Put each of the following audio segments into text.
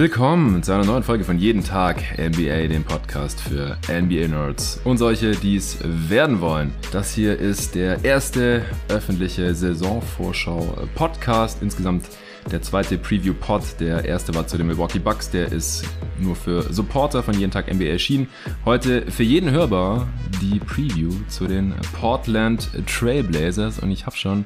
Willkommen zu einer neuen Folge von Jeden Tag NBA, dem Podcast für NBA-Nerds und solche, die es werden wollen. Das hier ist der erste öffentliche Saisonvorschau-Podcast. Insgesamt der zweite Preview-Pod. Der erste war zu den Milwaukee Bucks. Der ist nur für Supporter von Jeden Tag NBA erschienen. Heute für jeden hörbar die Preview zu den Portland Trailblazers. Und ich habe schon,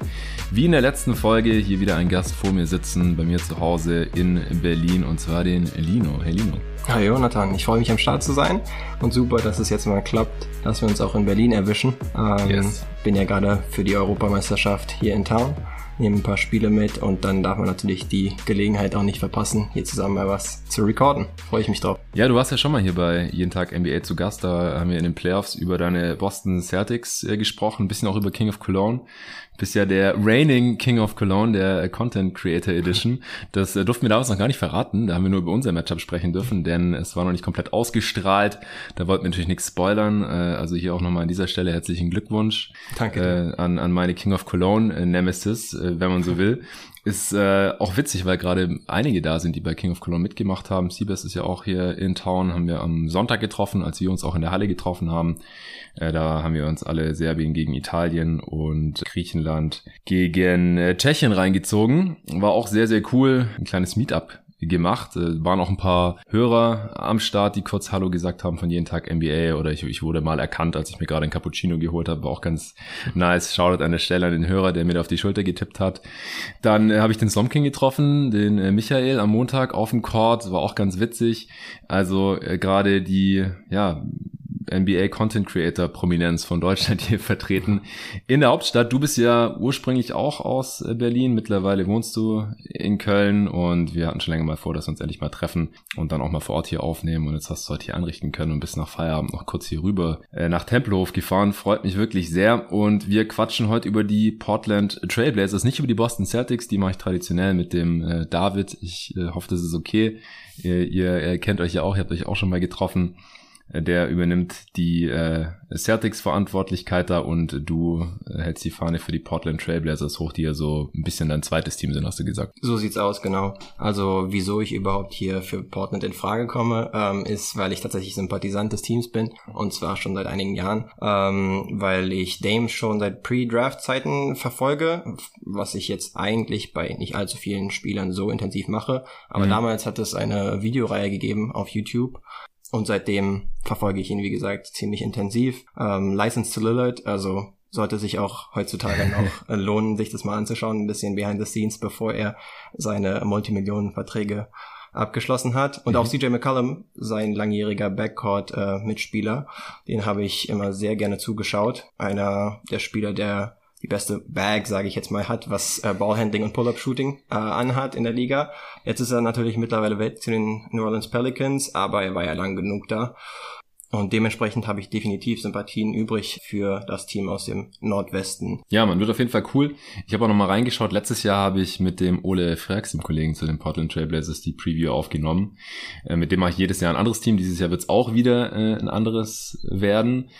wie in der letzten Folge, hier wieder einen Gast vor mir sitzen, bei mir zu Hause in Berlin. Und zwar den Lino. Hey Lino. Hi Jonathan, ich freue mich am Start zu sein und super, dass es jetzt mal klappt, dass wir uns auch in Berlin erwischen. Ähm, yes. Bin ja gerade für die Europameisterschaft hier in Town nehmen ein paar Spiele mit und dann darf man natürlich die Gelegenheit auch nicht verpassen, hier zusammen mal was zu recorden. Freue ich mich drauf. Ja, du warst ja schon mal hier bei Jeden Tag NBA zu Gast. Da haben wir in den Playoffs über deine Boston Celtics äh, gesprochen, ein bisschen auch über King of Cologne bist ja der reigning King of Cologne der Content Creator Edition. Das äh, durften wir damals noch gar nicht verraten. Da haben wir nur über unser Matchup sprechen dürfen, denn es war noch nicht komplett ausgestrahlt. Da wollten wir natürlich nichts spoilern. Äh, also hier auch nochmal an dieser Stelle herzlichen Glückwunsch Danke äh, an, an meine King of Cologne äh, Nemesis, äh, wenn man so will. Ist äh, auch witzig, weil gerade einige da sind, die bei King of Cologne mitgemacht haben. Siebes ist ja auch hier in Town, haben wir am Sonntag getroffen, als wir uns auch in der Halle getroffen haben. Äh, da haben wir uns alle Serbien gegen Italien und Griechenland gegen äh, Tschechien reingezogen. War auch sehr, sehr cool. Ein kleines Meetup gemacht. Äh, waren auch ein paar Hörer am Start, die kurz Hallo gesagt haben von jeden Tag NBA oder ich, ich wurde mal erkannt, als ich mir gerade ein Cappuccino geholt habe. War auch ganz nice. Shoutout an der Stelle an den Hörer, der mir da auf die Schulter getippt hat. Dann äh, habe ich den Slomking getroffen, den äh, Michael am Montag auf dem Court. War auch ganz witzig. Also äh, gerade die, ja, NBA Content Creator Prominenz von Deutschland hier vertreten in der Hauptstadt. Du bist ja ursprünglich auch aus äh, Berlin. Mittlerweile wohnst du in Köln und wir hatten schon länger mal vor, dass wir uns endlich mal treffen und dann auch mal vor Ort hier aufnehmen. Und jetzt hast du heute hier einrichten können und bist nach Feierabend noch kurz hier rüber äh, nach Tempelhof gefahren. Freut mich wirklich sehr. Und wir quatschen heute über die Portland Trailblazers, nicht über die Boston Celtics. Die mache ich traditionell mit dem äh, David. Ich hoffe, das ist okay. Ihr kennt euch ja auch, ihr habt euch auch schon mal getroffen. Äh, der übernimmt die äh, Celtics-Verantwortlichkeit da und du äh, hältst die Fahne für die Portland Trailblazers hoch, die ja so ein bisschen dein zweites Team sind, hast du gesagt. So sieht's aus, genau. Also wieso ich überhaupt hier für Portland in Frage komme, ähm, ist, weil ich tatsächlich Sympathisant des Teams bin und zwar schon seit einigen Jahren, ähm, weil ich Dame schon seit Pre-Draft-Zeiten verfolge, was ich jetzt eigentlich bei nicht allzu vielen Spielern so intensiv mache. Aber mhm. damals hat es eine Videoreihe gegeben auf YouTube, und seitdem verfolge ich ihn, wie gesagt, ziemlich intensiv. Ähm, License to Lillard, also sollte sich auch heutzutage noch lohnen, sich das mal anzuschauen, ein bisschen behind the scenes, bevor er seine Multimillionenverträge abgeschlossen hat. Und mhm. auch CJ McCollum, sein langjähriger Backcourt-Mitspieler, äh, den habe ich immer sehr gerne zugeschaut. Einer der Spieler, der die beste Bag, sage ich jetzt mal, hat, was äh, Ballhandling und Pull-Up-Shooting äh, anhat in der Liga. Jetzt ist er natürlich mittlerweile weg zu den New Orleans Pelicans, aber er war ja lang genug da. Und dementsprechend habe ich definitiv Sympathien übrig für das Team aus dem Nordwesten. Ja, man wird auf jeden Fall cool. Ich habe auch noch mal reingeschaut. Letztes Jahr habe ich mit dem Ole Frax, dem Kollegen zu den Portland Trailblazers, die Preview aufgenommen. Äh, mit dem mache ich jedes Jahr ein anderes Team. Dieses Jahr wird es auch wieder äh, ein anderes werden.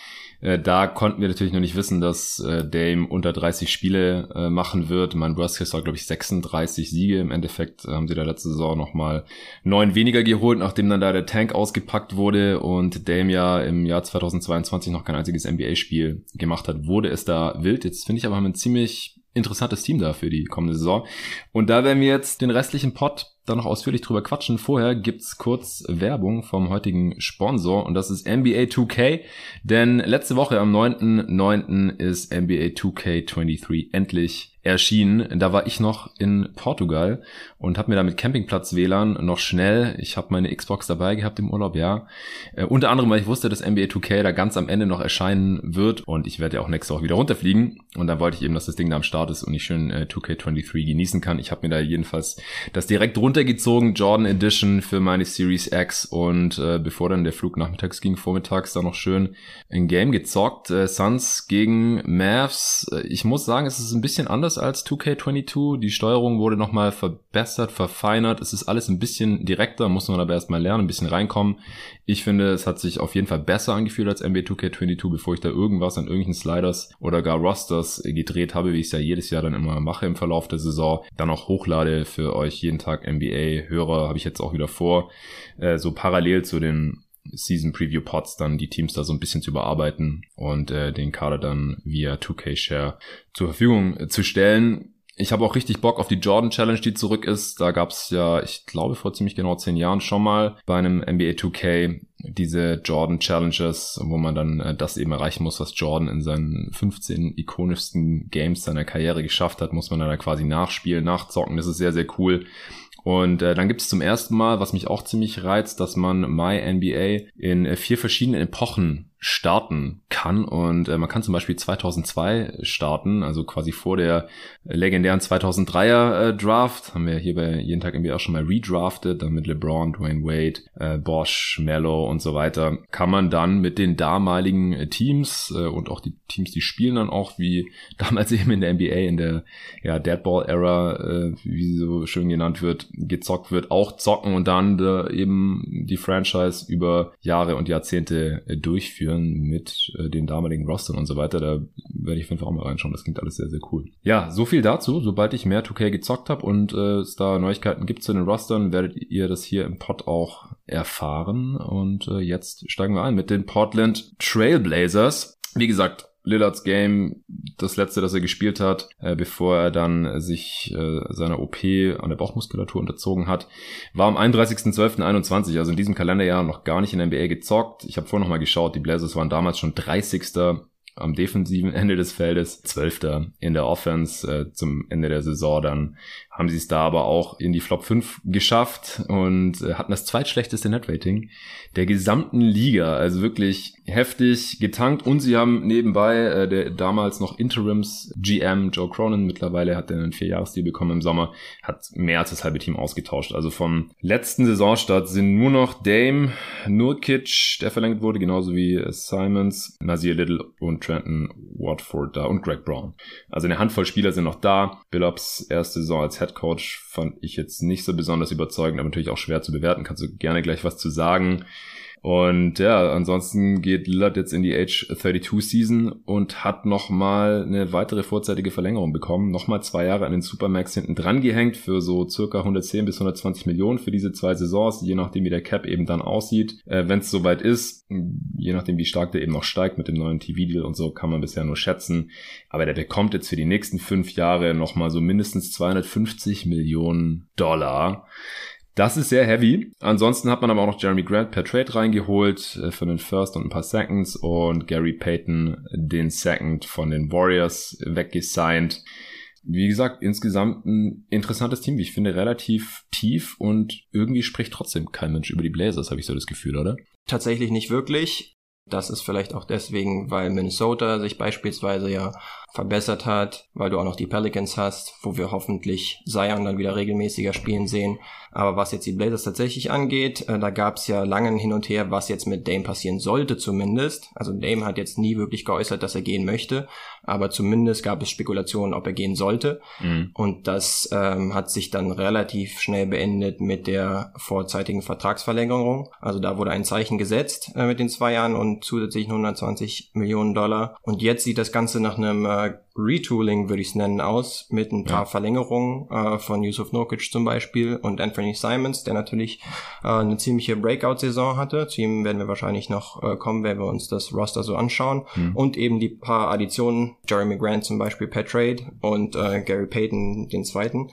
Äh, da konnten wir natürlich noch nicht wissen, dass äh, Dame unter 30 Spiele äh, machen wird. Mein Worst Case war, glaube ich, 36 Siege. Im Endeffekt äh, haben sie da letzte Saison nochmal neun weniger geholt, nachdem dann da der Tank ausgepackt wurde und Dame ja im Jahr 2022 noch kein einziges NBA-Spiel gemacht hat, wurde es da wild. Jetzt finde ich aber haben ein ziemlich interessantes Team da für die kommende Saison. Und da werden wir jetzt den restlichen Pot da noch ausführlich drüber quatschen. Vorher gibt's kurz Werbung vom heutigen Sponsor und das ist NBA 2K, denn letzte Woche am 9.9. ist NBA 2K23 endlich erschienen. Da war ich noch in Portugal und habe mir da mit Campingplatz WLAN noch schnell, ich habe meine Xbox dabei gehabt im Urlaub, ja. Äh, unter anderem, weil ich wusste, dass NBA 2K da ganz am Ende noch erscheinen wird und ich werde ja auch nächste Woche wieder runterfliegen und dann wollte ich eben, dass das Ding da am Start ist und ich schön äh, 2K23 genießen kann. Ich habe mir da jedenfalls das direkt runtergezogen, Jordan Edition für meine Series X und äh, bevor dann der Flug nachmittags ging, vormittags da noch schön ein Game gezockt. Äh, Suns gegen Mavs. Äh, ich muss sagen, es ist ein bisschen anders als 2K22. Die Steuerung wurde nochmal verbessert, verfeinert. Es ist alles ein bisschen direkter, muss man aber erstmal lernen, ein bisschen reinkommen. Ich finde, es hat sich auf jeden Fall besser angefühlt als NBA 2K22, bevor ich da irgendwas an irgendwelchen Sliders oder gar Rosters gedreht habe, wie ich es ja jedes Jahr dann immer mache im Verlauf der Saison. Dann auch hochlade für euch jeden Tag NBA NBA-Hörer habe ich jetzt auch wieder vor, äh, so parallel zu den Season Preview Pods dann die Teams da so ein bisschen zu überarbeiten und äh, den Kader dann via 2K Share zur Verfügung äh, zu stellen. Ich habe auch richtig Bock auf die Jordan Challenge, die zurück ist. Da gab es ja, ich glaube, vor ziemlich genau zehn Jahren schon mal bei einem NBA 2K diese Jordan Challenges, wo man dann äh, das eben erreichen muss, was Jordan in seinen 15 ikonischsten Games seiner Karriere geschafft hat, muss man dann da quasi nachspielen, nachzocken. Das ist sehr, sehr cool. Und äh, dann gibt es zum ersten Mal, was mich auch ziemlich reizt, dass man My NBA in äh, vier verschiedenen Epochen starten kann. Und äh, man kann zum Beispiel 2002 starten, also quasi vor der legendären 2003er äh, Draft. Haben wir hier bei jeden Tag irgendwie auch schon mal redraftet, dann mit LeBron, Dwayne Wade, äh, Bosch, Mello und so weiter. Kann man dann mit den damaligen äh, Teams äh, und auch die Teams, die spielen dann auch, wie damals eben in der NBA, in der ja, Deadball-Era, äh, wie sie so schön genannt wird, gezockt wird, auch zocken und dann äh, eben die Franchise über Jahre und Jahrzehnte äh, durchführen kombinieren mit äh, den damaligen Rostern und so weiter. Da werde ich auf jeden Fall auch mal reinschauen. Das klingt alles sehr, sehr cool. Ja, so viel dazu. Sobald ich mehr 2K gezockt habe und äh, es da Neuigkeiten gibt zu den Rostern, werdet ihr das hier im Pod auch erfahren. Und äh, jetzt steigen wir ein mit den Portland Trailblazers. Wie gesagt, Lillards Game, das letzte, das er gespielt hat, äh, bevor er dann sich äh, seiner OP an der Bauchmuskulatur unterzogen hat, war am 31.12.21, also in diesem Kalenderjahr noch gar nicht in der NBA gezockt. Ich habe vorhin noch mal geschaut, die Blazers waren damals schon 30 am defensiven Ende des Feldes, Zwölfter in der Offense äh, zum Ende der Saison dann haben sie es da aber auch in die Flop 5 geschafft und äh, hatten das zweitschlechteste Netrating der gesamten Liga. Also wirklich heftig getankt und sie haben nebenbei äh, der damals noch Interims GM Joe Cronin, mittlerweile hat er einen Vierjahresdeal bekommen im Sommer, hat mehr als das halbe Team ausgetauscht. Also vom letzten Saisonstart sind nur noch Dame, Nurkic, der verlängert wurde, genauso wie Simons, Nazir Little und Trenton Watford da und Greg Brown. Also eine Handvoll Spieler sind noch da. Billups erste Saison als Coach fand ich jetzt nicht so besonders überzeugend, aber natürlich auch schwer zu bewerten. Kannst du gerne gleich was zu sagen. Und ja, ansonsten geht Lillard jetzt in die Age 32 Season und hat nochmal eine weitere vorzeitige Verlängerung bekommen. Nochmal zwei Jahre an den Supermax hinten dran gehängt für so circa 110 bis 120 Millionen für diese zwei Saisons, je nachdem wie der Cap eben dann aussieht. Äh, Wenn es soweit ist, je nachdem wie stark der eben noch steigt mit dem neuen TV-Deal und so, kann man bisher nur schätzen. Aber der bekommt jetzt für die nächsten fünf Jahre nochmal so mindestens 250 Millionen Dollar. Das ist sehr heavy. Ansonsten hat man aber auch noch Jeremy Grant per Trade reingeholt äh, für den First und ein paar Seconds und Gary Payton den Second von den Warriors weggesigned. Wie gesagt, insgesamt ein interessantes Team, wie ich finde, relativ tief und irgendwie spricht trotzdem kein Mensch über die Blazers, habe ich so das Gefühl, oder? Tatsächlich nicht wirklich. Das ist vielleicht auch deswegen, weil Minnesota sich beispielsweise ja verbessert hat, weil du auch noch die Pelicans hast, wo wir hoffentlich Zion dann wieder regelmäßiger spielen sehen. Aber was jetzt die Blazers tatsächlich angeht, äh, da gab es ja lange hin und her, was jetzt mit Dame passieren sollte zumindest. Also Dame hat jetzt nie wirklich geäußert, dass er gehen möchte, aber zumindest gab es Spekulationen, ob er gehen sollte. Mhm. Und das ähm, hat sich dann relativ schnell beendet mit der vorzeitigen Vertragsverlängerung. Also da wurde ein Zeichen gesetzt äh, mit den zwei Jahren und zusätzlichen 120 Millionen Dollar. Und jetzt sieht das Ganze nach einem äh, uh, Retooling, würde ich es nennen, aus, mit ein paar ja. Verlängerungen äh, von Yusuf Nurkic zum Beispiel und Anthony Simons, der natürlich äh, eine ziemliche Breakout-Saison hatte. Zu ihm werden wir wahrscheinlich noch äh, kommen, wenn wir uns das Roster so anschauen. Mhm. Und eben die paar Additionen, Jeremy Grant zum Beispiel per Trade und äh, Gary Payton den zweiten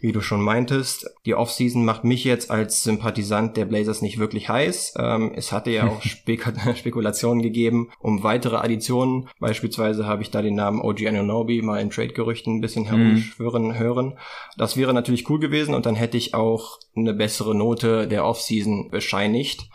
wie du schon meintest. Die Offseason macht mich jetzt als Sympathisant der Blazers nicht wirklich heiß. Ähm, es hatte ja auch Spek Spekulationen gegeben um weitere Additionen. Beispielsweise habe ich da den Namen OG Anunobi mal in Trade-Gerüchten ein bisschen mhm. herumschwören mhm. hören. Das wäre natürlich cool gewesen und dann hätte ich auch eine bessere Note der Offseason bescheinigt.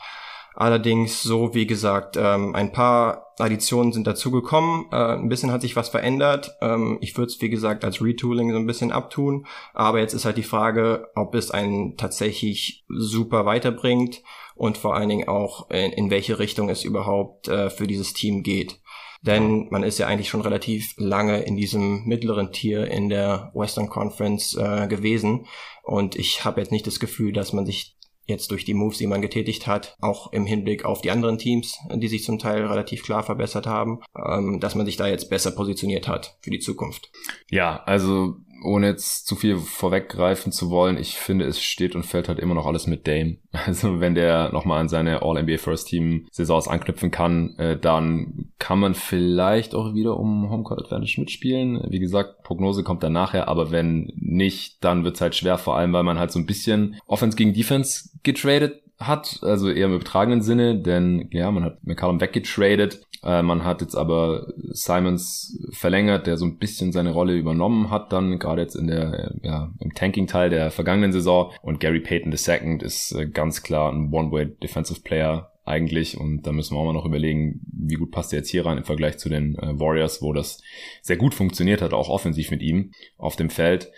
Allerdings so, wie gesagt, ähm, ein paar Additionen sind dazugekommen. Äh, ein bisschen hat sich was verändert. Ähm, ich würde es, wie gesagt, als Retooling so ein bisschen abtun. Aber jetzt ist halt die Frage, ob es einen tatsächlich super weiterbringt und vor allen Dingen auch in, in welche Richtung es überhaupt äh, für dieses Team geht. Denn man ist ja eigentlich schon relativ lange in diesem mittleren Tier in der Western Conference äh, gewesen. Und ich habe jetzt nicht das Gefühl, dass man sich jetzt durch die Moves, die man getätigt hat, auch im Hinblick auf die anderen Teams, die sich zum Teil relativ klar verbessert haben, ähm, dass man sich da jetzt besser positioniert hat für die Zukunft. Ja, also ohne jetzt zu viel vorweggreifen zu wollen, ich finde, es steht und fällt halt immer noch alles mit Dame. Also wenn der nochmal an seine All-NBA First Team Saisons anknüpfen kann, äh, dann kann man vielleicht auch wieder um Homecourt Advantage mitspielen. Wie gesagt, Prognose kommt dann nachher, aber wenn nicht, dann wird's halt schwer, vor allem weil man halt so ein bisschen Offense gegen Defense getradet hat, also eher im übertragenen Sinne, denn ja, man hat McCallum weggetradet, äh, man hat jetzt aber Simons verlängert, der so ein bisschen seine Rolle übernommen hat, dann gerade jetzt in der, ja, im Tanking-Teil der vergangenen Saison. Und Gary Payton II ist äh, ganz klar ein One-Way Defensive Player, eigentlich. Und da müssen wir auch mal noch überlegen, wie gut passt er jetzt hier rein im Vergleich zu den äh, Warriors, wo das sehr gut funktioniert hat, auch offensiv mit ihm auf dem Feld.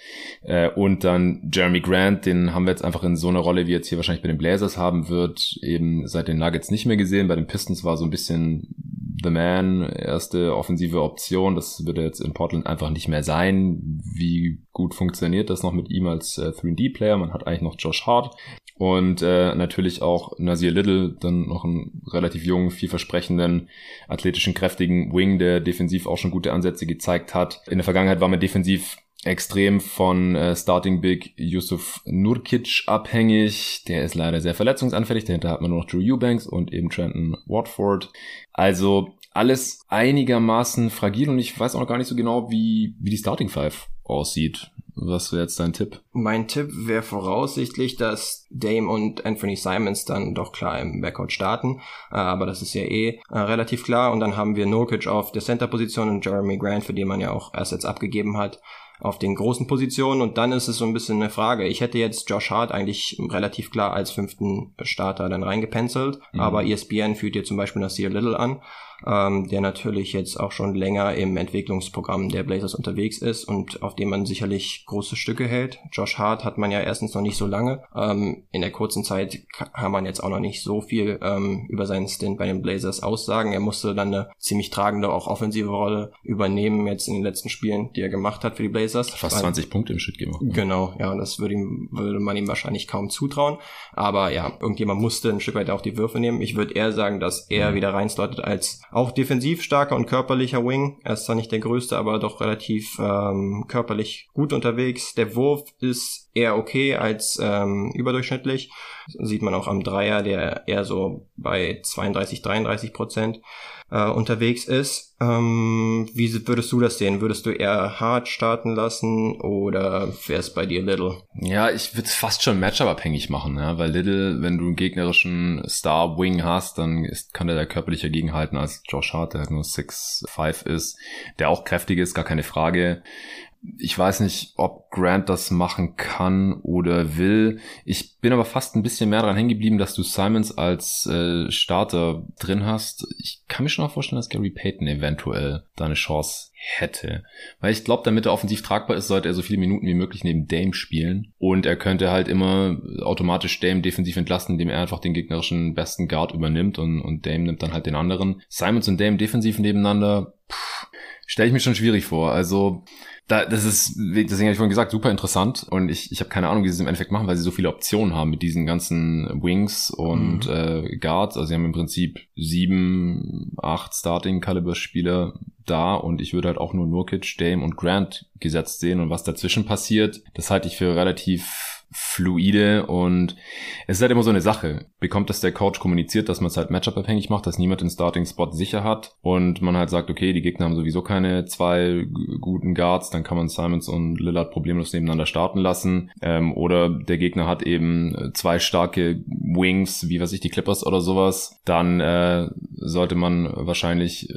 Äh, und dann Jeremy Grant, den haben wir jetzt einfach in so einer Rolle, wie jetzt hier wahrscheinlich bei den Blazers haben wird, eben seit den Nuggets nicht mehr gesehen. Bei den Pistons war so ein bisschen The Man, erste offensive Option. Das wird jetzt in Portland einfach nicht mehr sein. Wie gut funktioniert das noch mit ihm als äh, 3D-Player? Man hat eigentlich noch Josh Hart, und äh, natürlich auch Nasir Little, dann noch einen relativ jungen, vielversprechenden, athletischen, kräftigen Wing, der defensiv auch schon gute Ansätze gezeigt hat. In der Vergangenheit war man defensiv extrem von äh, Starting Big Yusuf Nurkic abhängig. Der ist leider sehr verletzungsanfällig. Dahinter hat man nur noch Drew Eubanks und eben Trenton Watford. Also alles einigermaßen fragil und ich weiß auch noch gar nicht so genau, wie, wie die Starting Five aussieht. Was wäre jetzt dein Tipp? Mein Tipp wäre voraussichtlich, dass Dame und Anthony Simons dann doch klar im Backcourt starten. Äh, aber das ist ja eh äh, relativ klar. Und dann haben wir Nurkic auf der Center-Position und Jeremy Grant, für den man ja auch Assets abgegeben hat auf den großen Positionen und dann ist es so ein bisschen eine Frage. Ich hätte jetzt Josh Hart eigentlich relativ klar als fünften Starter dann reingepenzelt, mhm. aber ESPN führt hier zum Beispiel Nasir Little an ähm, der natürlich jetzt auch schon länger im Entwicklungsprogramm der Blazers unterwegs ist und auf dem man sicherlich große Stücke hält. Josh Hart hat man ja erstens noch nicht so lange. Ähm, in der kurzen Zeit kann man jetzt auch noch nicht so viel ähm, über seinen Stint bei den Blazers aussagen. Er musste dann eine ziemlich tragende, auch offensive Rolle übernehmen jetzt in den letzten Spielen, die er gemacht hat für die Blazers. Fast 20 Punkte im Schritt gemacht. Genau, ja, das würde, ihm, würde man ihm wahrscheinlich kaum zutrauen. Aber ja, irgendjemand musste ein Stück weit auch die Würfe nehmen. Ich würde eher sagen, dass er mhm. wieder reinstartet als auch defensiv starker und körperlicher Wing. Er ist zwar nicht der größte, aber doch relativ ähm, körperlich gut unterwegs. Der Wurf ist eher okay als ähm, überdurchschnittlich. Das sieht man auch am Dreier, der eher so bei 32, 33 Prozent äh, unterwegs ist. Ähm, wie würdest du das sehen? Würdest du eher hart starten lassen oder wäre es bei dir Little? Ja, ich würde es fast schon Matchup-abhängig machen, ja, weil Little, wenn du einen gegnerischen Star-Wing hast, dann ist, kann der da körperlicher gegenhalten als Josh Hart, der halt nur 6'5 ist, der auch kräftig ist, gar keine Frage ich weiß nicht, ob Grant das machen kann oder will. Ich bin aber fast ein bisschen mehr daran hängen geblieben, dass du Simons als äh, Starter drin hast. Ich kann mir schon auch vorstellen, dass Gary Payton eventuell da eine Chance hätte. Weil ich glaube, damit er offensiv tragbar ist, sollte er so viele Minuten wie möglich neben Dame spielen. Und er könnte halt immer automatisch Dame defensiv entlasten, indem er einfach den gegnerischen besten Guard übernimmt und, und Dame nimmt dann halt den anderen. Simons und Dame defensiv nebeneinander, stelle ich mir schon schwierig vor. Also da, das ist, deswegen habe ich vorhin gesagt, super interessant und ich, ich habe keine Ahnung, wie sie es im Endeffekt machen, weil sie so viele Optionen haben mit diesen ganzen Wings und mhm. äh, Guards. Also sie haben im Prinzip sieben, acht Starting-Caliber-Spieler da und ich würde halt auch nur Nurkic, Dame und Grant gesetzt sehen und was dazwischen passiert, das halte ich für relativ fluide und es ist halt immer so eine Sache. Bekommt das der Coach kommuniziert, dass man es halt Matchup-abhängig macht, dass niemand den Starting-Spot sicher hat und man halt sagt, okay, die Gegner haben sowieso keine zwei guten Guards, dann kann man Simons und Lillard problemlos nebeneinander starten lassen ähm, oder der Gegner hat eben zwei starke Wings, wie weiß ich, die Clippers oder sowas, dann äh, sollte man wahrscheinlich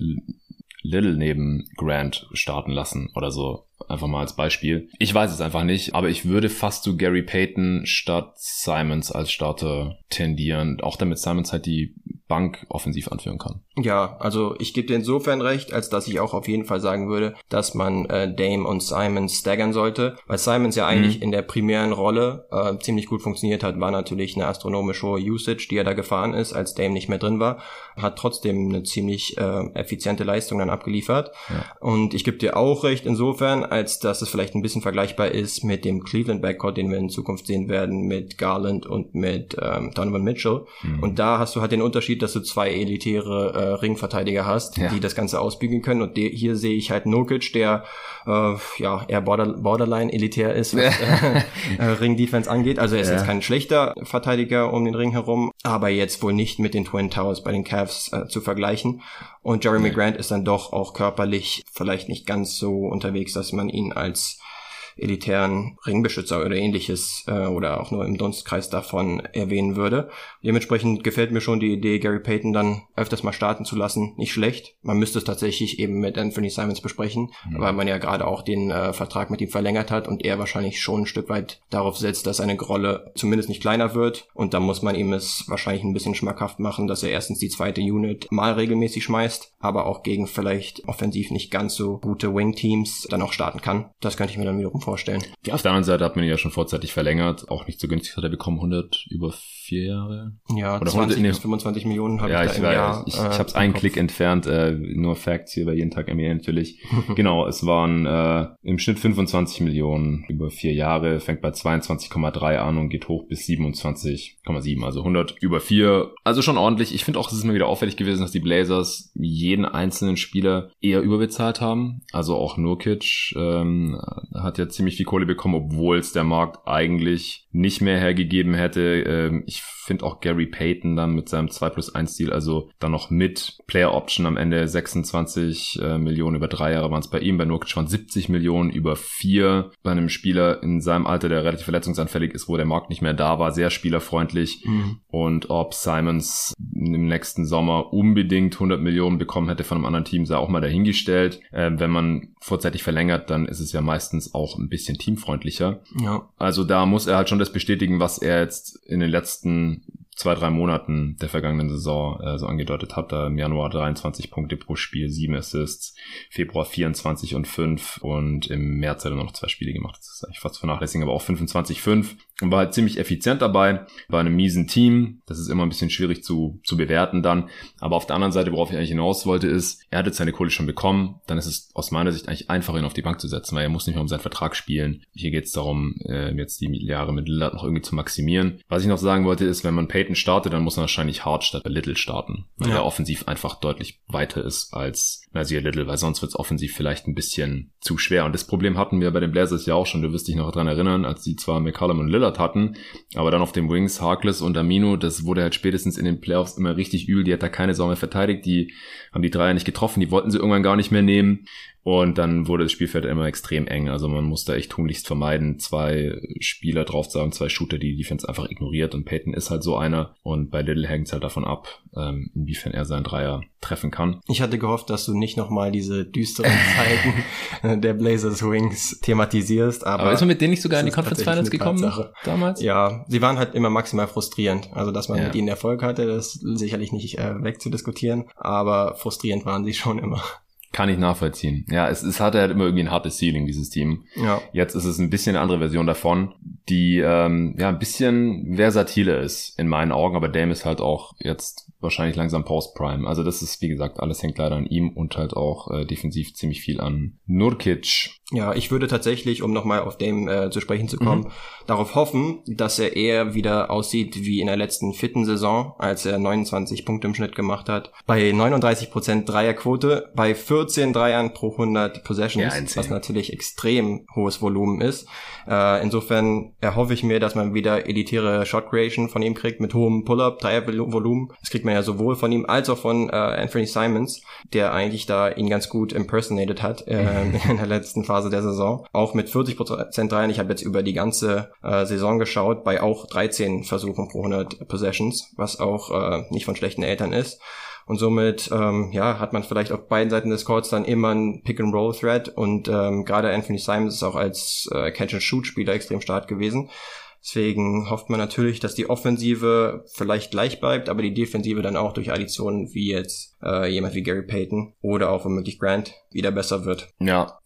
Little neben Grant starten lassen oder so. Einfach mal als Beispiel. Ich weiß es einfach nicht, aber ich würde fast zu Gary Payton statt Simons als Starter tendieren. Auch damit Simons halt die Bank offensiv anführen kann. Ja, also ich gebe dir insofern recht, als dass ich auch auf jeden Fall sagen würde, dass man äh, Dame und Simons staggern sollte, weil Simons ja eigentlich mhm. in der primären Rolle äh, ziemlich gut funktioniert hat, war natürlich eine astronomisch hohe Usage, die er da gefahren ist, als Dame nicht mehr drin war, hat trotzdem eine ziemlich äh, effiziente Leistung dann abgeliefert. Ja. Und ich gebe dir auch recht insofern, als dass es vielleicht ein bisschen vergleichbar ist mit dem Cleveland Backcourt, den wir in Zukunft sehen werden, mit Garland und mit ähm, Donovan Mitchell. Mhm. Und da hast du halt den Unterschied, dass du zwei elitäre äh, Ringverteidiger hast, ja. die das Ganze ausbügeln können. Und de, hier sehe ich halt Nurkic, der äh, ja eher border, borderline elitär ist, was äh, äh, Ring-Defense angeht. Also er ist ja. jetzt kein schlechter Verteidiger um den Ring herum, aber jetzt wohl nicht mit den Twin Towers bei den Cavs äh, zu vergleichen. Und Jeremy Grant ist dann doch auch körperlich vielleicht nicht ganz so unterwegs, dass man ihn als elitären Ringbeschützer oder ähnliches äh, oder auch nur im Dunstkreis davon erwähnen würde. Dementsprechend gefällt mir schon die Idee, Gary Payton dann öfters mal starten zu lassen, nicht schlecht. Man müsste es tatsächlich eben mit Anthony Simons besprechen, mhm. weil man ja gerade auch den äh, Vertrag mit ihm verlängert hat und er wahrscheinlich schon ein Stück weit darauf setzt, dass seine Rolle zumindest nicht kleiner wird und da muss man ihm es wahrscheinlich ein bisschen schmackhaft machen, dass er erstens die zweite Unit mal regelmäßig schmeißt, aber auch gegen vielleicht offensiv nicht ganz so gute Wing-Teams dann auch starten kann. Das könnte ich mir dann wiederum vorstellen. Ja, auf der anderen Seite hat man ihn ja schon vorzeitig verlängert. Auch nicht so günstig hat er bekommen, 100 über vier Jahre. Ja, Oder 20 100, bis 25 Millionen habe ja, ich da ich im war, Jahr. Ich, ich äh, habe es einen Klick entfernt, äh, nur Facts hier bei jeden Tag NBA natürlich. genau, es waren äh, im Schnitt 25 Millionen über vier Jahre, fängt bei 22,3 an und geht hoch bis 27,7, also 100 über vier. Also schon ordentlich. Ich finde auch, es ist mir wieder auffällig gewesen, dass die Blazers jeden einzelnen Spieler eher überbezahlt haben. Also auch Nurkic ähm, hat ja ziemlich viel Kohle bekommen, obwohl es der Markt eigentlich nicht mehr hergegeben hätte. Ähm, ich finde auch Gary Payton dann mit seinem 2 plus 1 Stil, also dann noch mit Player Option am Ende 26 äh, Millionen über drei Jahre waren es bei ihm, bei Nurkic waren 70 Millionen über vier. Bei einem Spieler in seinem Alter, der relativ verletzungsanfällig ist, wo der Markt nicht mehr da war, sehr spielerfreundlich. Mhm. Und ob Simons im nächsten Sommer unbedingt 100 Millionen bekommen hätte von einem anderen Team, sei auch mal dahingestellt. Äh, wenn man vorzeitig verlängert, dann ist es ja meistens auch ein bisschen teamfreundlicher. Ja. Also da muss er halt schon das bestätigen, was er jetzt in den letzten zwei, drei Monaten der vergangenen Saison äh, so angedeutet hat. Da im Januar 23 Punkte pro Spiel, 7 Assists, Februar 24 und 5 und im März hat er noch zwei Spiele gemacht. Das ist eigentlich fast vernachlässigen, aber auch 25, 5 und war halt ziemlich effizient dabei bei einem miesen Team. Das ist immer ein bisschen schwierig zu, zu bewerten dann. Aber auf der anderen Seite, worauf ich eigentlich hinaus wollte, ist, er hat jetzt seine Kohle schon bekommen. Dann ist es aus meiner Sicht eigentlich einfach, ihn auf die Bank zu setzen, weil er muss nicht mehr um seinen Vertrag spielen. Hier geht es darum, äh, jetzt die Jahre mit Lillard noch irgendwie zu maximieren. Was ich noch sagen wollte, ist, wenn man Peyton startet, dann muss man wahrscheinlich Hard statt bei Little starten, weil ja. er offensiv einfach deutlich weiter ist als Nazir Little, weil sonst wird es offensiv vielleicht ein bisschen zu schwer. Und das Problem hatten wir bei den Blazers ja auch schon, du wirst dich noch dran erinnern, als die zwar McCallum und Lillard hatten, aber dann auf den Wings Harkless und Amino, das wurde halt spätestens in den Playoffs immer richtig übel, die hat da keine Sau mehr verteidigt, die haben die Dreier nicht getroffen, die wollten sie irgendwann gar nicht mehr nehmen. Und dann wurde das Spielfeld immer extrem eng. Also man musste echt tunlichst vermeiden, zwei Spieler drauf zu haben, zwei Shooter, die die Defense einfach ignoriert. Und Peyton ist halt so einer. Und bei Little hängt es halt davon ab, ähm, inwiefern er seinen Dreier treffen kann. Ich hatte gehofft, dass du nicht nochmal diese düsteren Zeiten der Blazers Wings thematisierst. Aber, aber ist man mit denen nicht sogar in die Conference Finals gekommen Tatsache. damals? Ja, sie waren halt immer maximal frustrierend. Also dass man ja. mit ihnen Erfolg hatte, das ist sicherlich nicht äh, wegzudiskutieren. Aber frustrierend waren sie schon immer. Kann ich nachvollziehen. Ja, es, es hatte halt immer irgendwie ein hartes Ceiling, dieses Team. Ja. Jetzt ist es ein bisschen eine andere Version davon, die ähm, ja ein bisschen versatiler ist in meinen Augen, aber Dame ist halt auch jetzt wahrscheinlich langsam Post-Prime. Also das ist, wie gesagt, alles hängt leider an ihm und halt auch äh, defensiv ziemlich viel an Nurkic. Ja, ich würde tatsächlich, um nochmal auf dem äh, zu sprechen zu kommen, mhm. darauf hoffen, dass er eher wieder aussieht wie in der letzten vierten Saison, als er 29 Punkte im Schnitt gemacht hat. Bei 39% Dreierquote, bei 14 Dreiern pro 100 Possessions, was natürlich extrem hohes Volumen ist. Äh, insofern erhoffe ich mir, dass man wieder elitäre Shot Creation von ihm kriegt mit hohem Pull-up, Dreiervolumen. Das kriegt man ja sowohl von ihm als auch von äh, Anthony Simons, der eigentlich da ihn ganz gut impersonated hat äh, in der letzten Phase der Saison. Auch mit 40% rein. Ich habe jetzt über die ganze äh, Saison geschaut, bei auch 13 Versuchen pro 100 Possessions, was auch äh, nicht von schlechten Eltern ist. Und somit ähm, ja, hat man vielleicht auf beiden Seiten des Courts dann immer ein Pick-and-Roll-Thread und ähm, gerade Anthony Simons ist auch als äh, Catch-and-Shoot-Spieler extrem stark gewesen. Deswegen hofft man natürlich, dass die Offensive vielleicht gleich bleibt, aber die Defensive dann auch durch Additionen wie jetzt äh, jemand wie Gary Payton oder auch womöglich Grant wieder besser wird. Ja.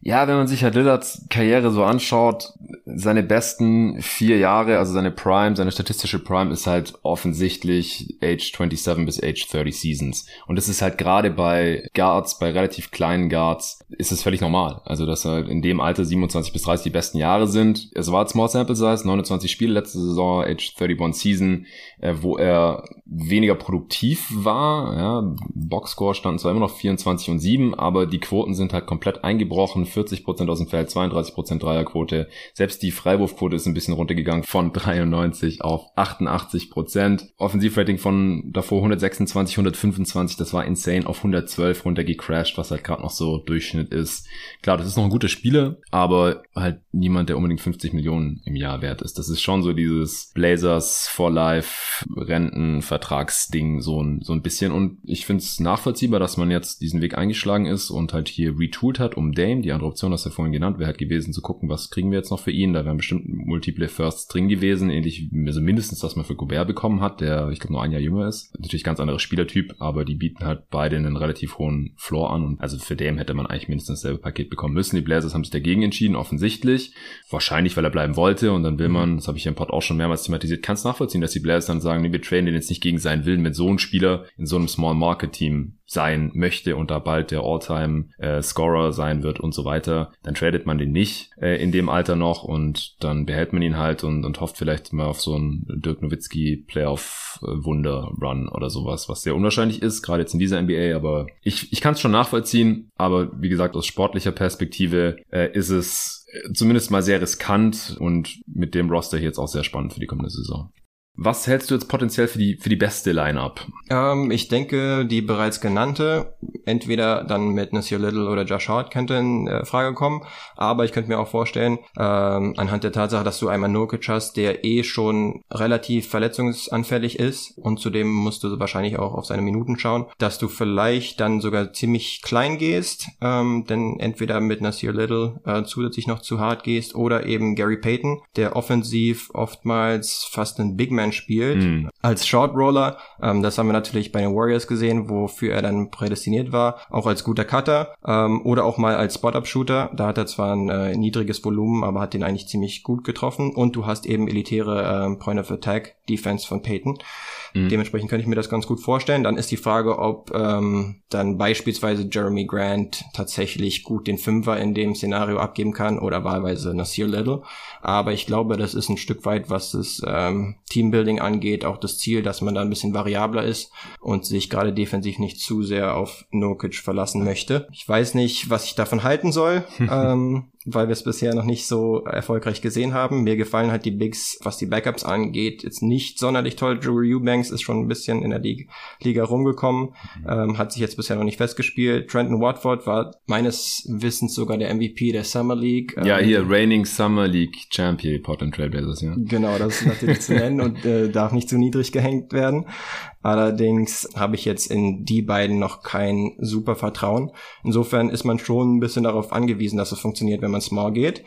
Ja, wenn man sich halt Lillards Karriere so anschaut, seine besten vier Jahre, also seine Prime, seine statistische Prime ist halt offensichtlich Age 27 bis Age 30 Seasons. Und das ist halt gerade bei Guards, bei relativ kleinen Guards, ist es völlig normal. Also, dass er in dem Alter 27 bis 30 die besten Jahre sind. Es war Small Sample Size, 29 Spiele letzte Saison, Age 31 Season, äh, wo er weniger produktiv war. Ja, Boxscore standen zwar immer noch 24 und 7, aber die Quoten sind halt komplett eingebrochen. 40% aus dem Feld, 32% Dreierquote. Selbst die Freiwurfquote ist ein bisschen runtergegangen von 93 auf 88%. Offensivrating von davor 126, 125, das war insane, auf 112 runtergecrashed, was halt gerade noch so Durchschnitt ist. Klar, das ist noch ein guter Spieler, aber halt niemand, der unbedingt 50 Millionen im Jahr wert ist. Das ist schon so dieses Blazers for Life Rentenvertragsding so ein, so ein bisschen und ich finde es nachvollziehbar, dass man jetzt diesen Weg eingeschlagen ist und halt hier retooled hat um Dame. Die andere Option du ja vorhin genannt, wäre halt gewesen zu gucken, was kriegen wir jetzt noch für ihn. Da wären bestimmt multiple Firsts drin gewesen, ähnlich also mindestens, was man für Gobert bekommen hat, der ich glaube nur ein Jahr jünger ist. Natürlich ganz anderer Spielertyp, aber die bieten halt beide einen relativ hohen Floor an und also für Dame hätte man eigentlich mindestens dasselbe Paket bekommen müssen. Die Blazers haben sich dagegen entschieden, offensichtlich. Wahrscheinlich, weil er bleiben wollte und dann will man, das habe ich im Pod auch schon mehrmals thematisiert, kann es nachvollziehen, dass die Blazers dann sagen, nee, wir trainen den jetzt nicht gegen seinen Willen, mit so einem Spieler in so einem Small Market Team sein möchte und da bald der All-Time äh, sein wird und so weiter, dann tradet man den nicht äh, in dem Alter noch und dann behält man ihn halt und, und hofft vielleicht mal auf so einen Dirk Nowitzki Playoff Wunder Run oder sowas, was sehr unwahrscheinlich ist, gerade jetzt in dieser NBA, aber ich, ich kann es schon nachvollziehen, aber wie gesagt, aus sportlicher Perspektive äh, ist es äh, zumindest mal sehr riskant und mit dem Roster hier jetzt auch sehr spannend für die kommende Saison. Was hältst du jetzt potenziell für die, für die beste Line-Up? Ähm, ich denke, die bereits genannte, entweder dann mit Nasir Little oder Josh Hart könnte in äh, Frage kommen, aber ich könnte mir auch vorstellen, ähm, anhand der Tatsache, dass du einmal Nurkic hast, der eh schon relativ verletzungsanfällig ist und zudem musst du wahrscheinlich auch auf seine Minuten schauen, dass du vielleicht dann sogar ziemlich klein gehst, ähm, denn entweder mit Nasir Little äh, zusätzlich noch zu hart gehst oder eben Gary Payton, der offensiv oftmals fast ein Big Man spielt, mhm. als Short Roller. Ähm, das haben wir natürlich bei den Warriors gesehen, wofür er dann prädestiniert war, auch als guter Cutter ähm, oder auch mal als Spot-Up-Shooter. Da hat er zwar ein äh, niedriges Volumen, aber hat den eigentlich ziemlich gut getroffen. Und du hast eben elitäre äh, Point of Attack Defense von Peyton. Mhm. Dementsprechend könnte ich mir das ganz gut vorstellen. Dann ist die Frage, ob ähm, dann beispielsweise Jeremy Grant tatsächlich gut den Fünfer in dem Szenario abgeben kann oder wahlweise Nasir Little. Aber ich glaube, das ist ein Stück weit, was das ähm, Teambuilding angeht, auch das Ziel, dass man da ein bisschen variabler ist und sich gerade defensiv nicht zu sehr auf Nokic verlassen möchte. Ich weiß nicht, was ich davon halten soll. ähm, weil wir es bisher noch nicht so erfolgreich gesehen haben. Mir gefallen halt die Bigs, was die Backups angeht, jetzt nicht sonderlich toll. Drew Eubanks ist schon ein bisschen in der Liga, Liga rumgekommen, mhm. ähm, hat sich jetzt bisher noch nicht festgespielt. Trenton Watford war meines Wissens sogar der MVP der Summer League. Ja, ähm, hier Reigning Summer League Champion Portland Trailblazers, ja. Genau, das ist natürlich zu nennen und äh, darf nicht zu niedrig gehängt werden. Allerdings habe ich jetzt in die beiden noch kein super Vertrauen. Insofern ist man schon ein bisschen darauf angewiesen, dass es funktioniert, wenn man small geht.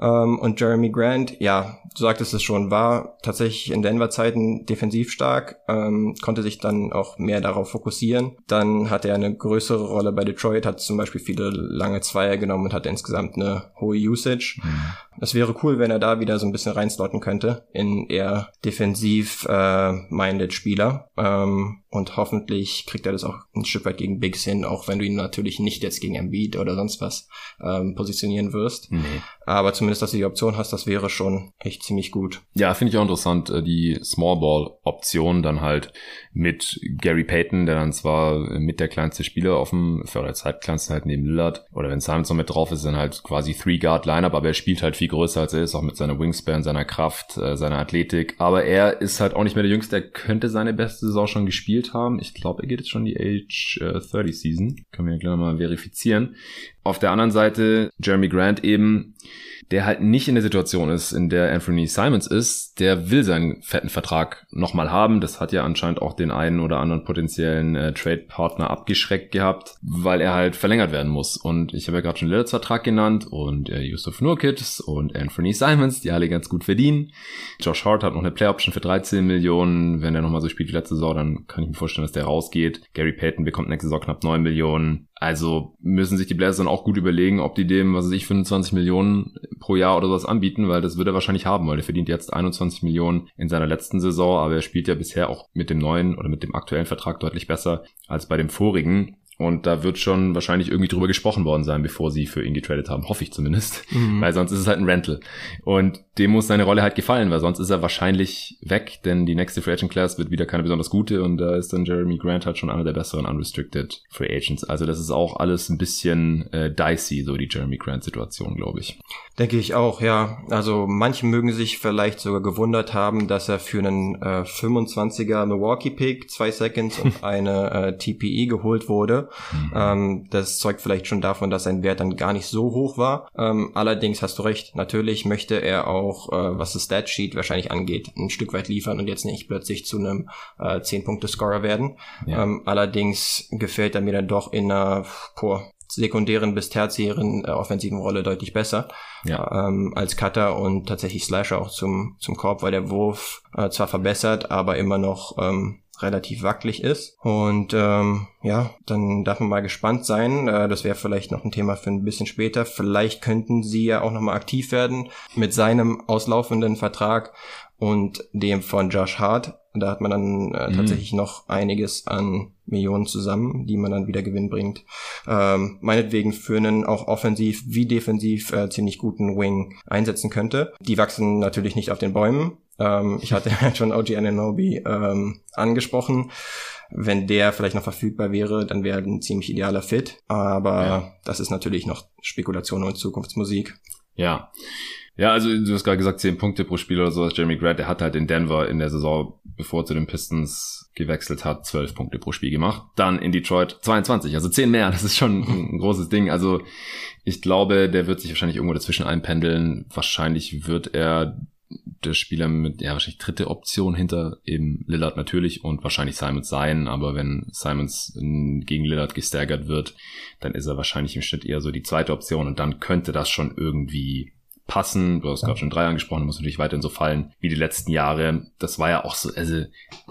Ähm, und Jeremy Grant, ja, du sagtest es schon, war tatsächlich in Denver-Zeiten defensiv stark, ähm, konnte sich dann auch mehr darauf fokussieren. Dann hatte er eine größere Rolle bei Detroit, hat zum Beispiel viele lange Zweier genommen und hatte insgesamt eine hohe Usage. Mhm. Es wäre cool, wenn er da wieder so ein bisschen reinslotten könnte in eher defensiv äh, minded Spieler. Ähm, und hoffentlich kriegt er das auch ein Stück weit gegen Bigs hin, auch wenn du ihn natürlich nicht jetzt gegen Embiid oder sonst was ähm, positionieren wirst. Nee. Aber zumindest, dass du die Option hast, das wäre schon echt ziemlich gut. Ja, finde ich auch interessant, äh, die Small Ball Option dann halt mit Gary Payton, der dann zwar mit der kleinste Spieler auf dem, für der Zeitkleinste halt neben Lillard, oder wenn Simons noch mit drauf ist, dann halt quasi Three Guard Lineup, aber er spielt halt viel größer als er ist, auch mit seiner Wingspan, seiner Kraft, äh, seiner Athletik. Aber er ist halt auch nicht mehr der Jüngste, er könnte seine beste Saison schon gespielt haben. Ich glaube, er geht jetzt schon die Age äh, 30 Season. Können wir ja gleich mal verifizieren. Auf der anderen Seite Jeremy Grant eben, der halt nicht in der Situation ist, in der Anthony Simons ist, der will seinen fetten Vertrag nochmal haben. Das hat ja anscheinend auch den einen oder anderen potenziellen äh, Trade-Partner abgeschreckt gehabt, weil er halt verlängert werden muss. Und ich habe ja gerade schon Lillards Vertrag genannt und äh, Yusuf Nurkic und Anthony Simons, die alle ganz gut verdienen. Josh Hart hat noch eine Play-Option für 13 Millionen. Wenn er nochmal so spielt wie letzte Saison, dann kann ich mir vorstellen, dass der rausgeht. Gary Payton bekommt nächste Saison knapp 9 Millionen. Also müssen sich die Blazers dann auch gut überlegen, ob die dem, was weiß ich, 25 Millionen pro Jahr oder sowas anbieten, weil das wird er wahrscheinlich haben, weil er verdient jetzt 21 Millionen in seiner letzten Saison, aber er spielt ja bisher auch mit dem neuen oder mit dem aktuellen Vertrag deutlich besser als bei dem vorigen. Und da wird schon wahrscheinlich irgendwie drüber gesprochen worden sein, bevor sie für ihn getradet haben. Hoffe ich zumindest. Mhm. Weil sonst ist es halt ein Rental. Und dem muss seine Rolle halt gefallen, weil sonst ist er wahrscheinlich weg, denn die nächste Free Agent Class wird wieder keine besonders gute und da ist dann Jeremy Grant halt schon einer der besseren Unrestricted Free Agents. Also das ist auch alles ein bisschen äh, dicey, so die Jeremy Grant Situation, glaube ich. Denke ich auch, ja. Also manche mögen sich vielleicht sogar gewundert haben, dass er für einen äh, 25er Milwaukee Pick, zwei Seconds und eine äh, TPE geholt wurde. Mhm. Ähm, das zeugt vielleicht schon davon, dass sein Wert dann gar nicht so hoch war. Ähm, allerdings hast du recht, natürlich möchte er auch, äh, was das Statsheet wahrscheinlich angeht, ein Stück weit liefern und jetzt nicht plötzlich zu einem äh, 10-Punkte-Scorer werden. Ja. Ähm, allerdings gefällt er mir dann doch in einer, boah, sekundären bis tertiären äh, offensiven Rolle deutlich besser ja. ähm, als Cutter und tatsächlich Slasher auch zum, zum Korb, weil der Wurf äh, zwar verbessert, aber immer noch ähm, relativ wackelig ist. Und ähm, ja, dann darf man mal gespannt sein. Äh, das wäre vielleicht noch ein Thema für ein bisschen später. Vielleicht könnten sie ja auch nochmal aktiv werden mit seinem auslaufenden Vertrag und dem von Josh Hart. Da hat man dann äh, mhm. tatsächlich noch einiges an Millionen zusammen, die man dann wieder Gewinn bringt. Ähm, meinetwegen für einen auch offensiv wie defensiv äh, ziemlich guten Wing einsetzen könnte. Die wachsen natürlich nicht auf den Bäumen. Ähm, ich hatte schon OG Ananobi ähm, angesprochen. Wenn der vielleicht noch verfügbar wäre, dann wäre ein ziemlich idealer Fit. Aber ja. das ist natürlich noch Spekulation und Zukunftsmusik. Ja. Ja, also du hast gerade gesagt, 10 Punkte pro Spiel oder sowas. Jeremy Grant, der hat halt in Denver in der Saison, bevor er zu den Pistons gewechselt hat, 12 Punkte pro Spiel gemacht. Dann in Detroit 22, also 10 mehr. Das ist schon ein großes Ding. Also ich glaube, der wird sich wahrscheinlich irgendwo dazwischen einpendeln. Wahrscheinlich wird er der Spieler mit, ja, wahrscheinlich dritte Option hinter eben Lillard natürlich und wahrscheinlich Simons sein, aber wenn Simons gegen Lillard gestaggert wird, dann ist er wahrscheinlich im Schnitt eher so die zweite Option und dann könnte das schon irgendwie passen. Du hast ja. gerade schon drei angesprochen, muss natürlich weiterhin so fallen wie die letzten Jahre. Das war ja auch so, also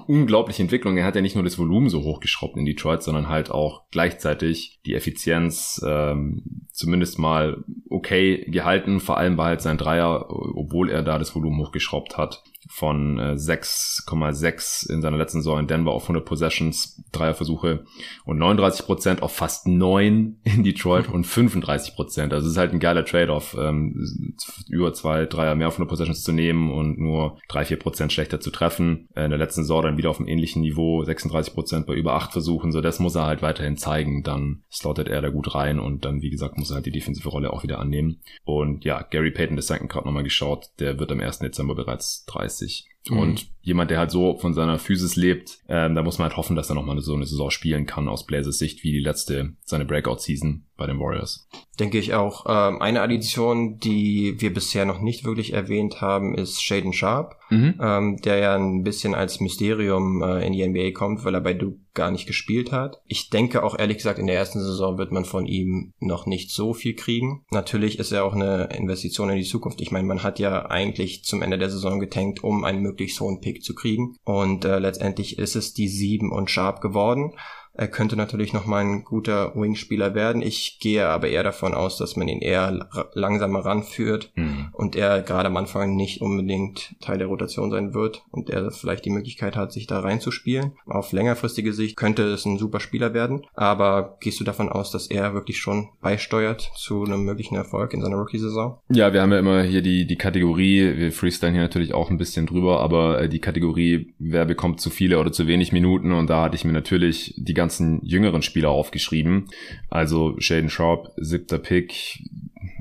unglaubliche Entwicklung. Er hat ja nicht nur das Volumen so hochgeschraubt in Detroit, sondern halt auch gleichzeitig die Effizienz ähm, zumindest mal okay gehalten. Vor allem war halt sein Dreier, obwohl er da das Volumen hochgeschraubt hat, von 6,6 äh, in seiner letzten Saison in Denver auf 100 Possessions, Dreierversuche und 39 Prozent auf fast 9 in Detroit und 35 Prozent. Also es ist halt ein geiler Trade-off, ähm, über zwei Dreier mehr auf 100 Possessions zu nehmen und nur 3-4 Prozent schlechter zu treffen. Äh, in der letzten Saison dann wieder auf einem ähnlichen Niveau, 36 Prozent bei über 8 Versuchen. So, das muss er halt weiterhin zeigen. Dann slottet er da gut rein und dann, wie gesagt, muss er halt die defensive Rolle auch wieder annehmen. Und ja, Gary Payton, das Second gerade nochmal geschaut, der wird am 1. Dezember bereits 30 30. Mhm. Und jemand, der halt so von seiner Physis lebt, ähm, da muss man halt hoffen, dass er nochmal so eine Saison spielen kann aus Blazers Sicht, wie die letzte, seine Breakout-Season bei den Warriors. Denke ich auch. Ähm, eine Addition, die wir bisher noch nicht wirklich erwähnt haben, ist Shaden Sharp, mhm. ähm, der ja ein bisschen als Mysterium äh, in die NBA kommt, weil er bei Duke gar nicht gespielt hat. Ich denke auch ehrlich gesagt, in der ersten Saison wird man von ihm noch nicht so viel kriegen. Natürlich ist er auch eine Investition in die Zukunft. Ich meine, man hat ja eigentlich zum Ende der Saison getankt, um einen möglichst hohen Pick zu kriegen. Und äh, letztendlich ist es die 7 und Sharp geworden. Er könnte natürlich noch mal ein guter Wingspieler werden. Ich gehe aber eher davon aus, dass man ihn eher langsamer ranführt mhm. und er gerade am Anfang nicht unbedingt Teil der Rotation sein wird und er vielleicht die Möglichkeit hat, sich da reinzuspielen. Auf längerfristige Sicht könnte es ein super Spieler werden, aber gehst du davon aus, dass er wirklich schon beisteuert zu einem möglichen Erfolg in seiner Rookie-Saison? Ja, wir haben ja immer hier die, die Kategorie, wir freestylen hier natürlich auch ein bisschen drüber, aber äh, die Kategorie, wer bekommt zu viele oder zu wenig Minuten und da hatte ich mir natürlich die ganze ganzen jüngeren Spieler aufgeschrieben. Also Shaden Sharp, siebter Pick,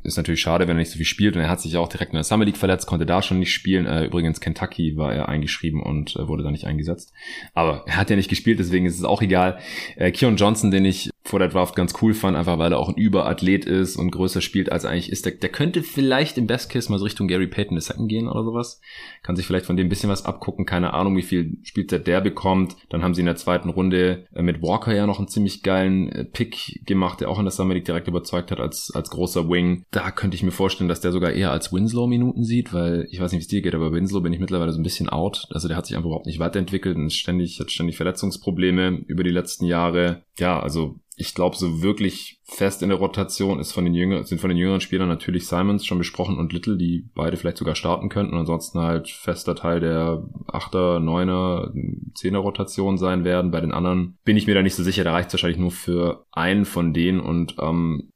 ist natürlich schade, wenn er nicht so viel spielt. Und er hat sich auch direkt in der Summer League verletzt, konnte da schon nicht spielen. Äh, übrigens Kentucky war er eingeschrieben und äh, wurde da nicht eingesetzt. Aber er hat ja nicht gespielt, deswegen ist es auch egal. Äh, Keon Johnson, den ich vor der Draft ganz cool fand, einfach weil er auch ein Überathlet ist und größer spielt als er eigentlich ist. Der, der könnte vielleicht im Best Case mal so Richtung Gary Payton II gehen oder sowas. Kann sich vielleicht von dem ein bisschen was abgucken. Keine Ahnung, wie viel Spielzeit der bekommt. Dann haben sie in der zweiten Runde äh, mit Walker ja noch einen ziemlich geilen äh, Pick gemacht, der auch in der Summer League direkt überzeugt hat als, als großer Wing. Da könnte ich mir vorstellen, dass der sogar eher als Winslow Minuten sieht, weil ich weiß nicht, wie es dir geht, aber Winslow bin ich mittlerweile so ein bisschen out. Also der hat sich einfach überhaupt nicht weiterentwickelt und ständig, hat ständig Verletzungsprobleme über die letzten Jahre. ja, also ich glaube, so wirklich fest in der Rotation ist von den jüngeren, sind von den jüngeren Spielern natürlich Simons schon besprochen und Little, die beide vielleicht sogar starten könnten. Ansonsten halt fester Teil der Achter, Neuner, Zehner Rotation sein werden. Bei den anderen bin ich mir da nicht so sicher. Da reicht es wahrscheinlich nur für einen von denen und am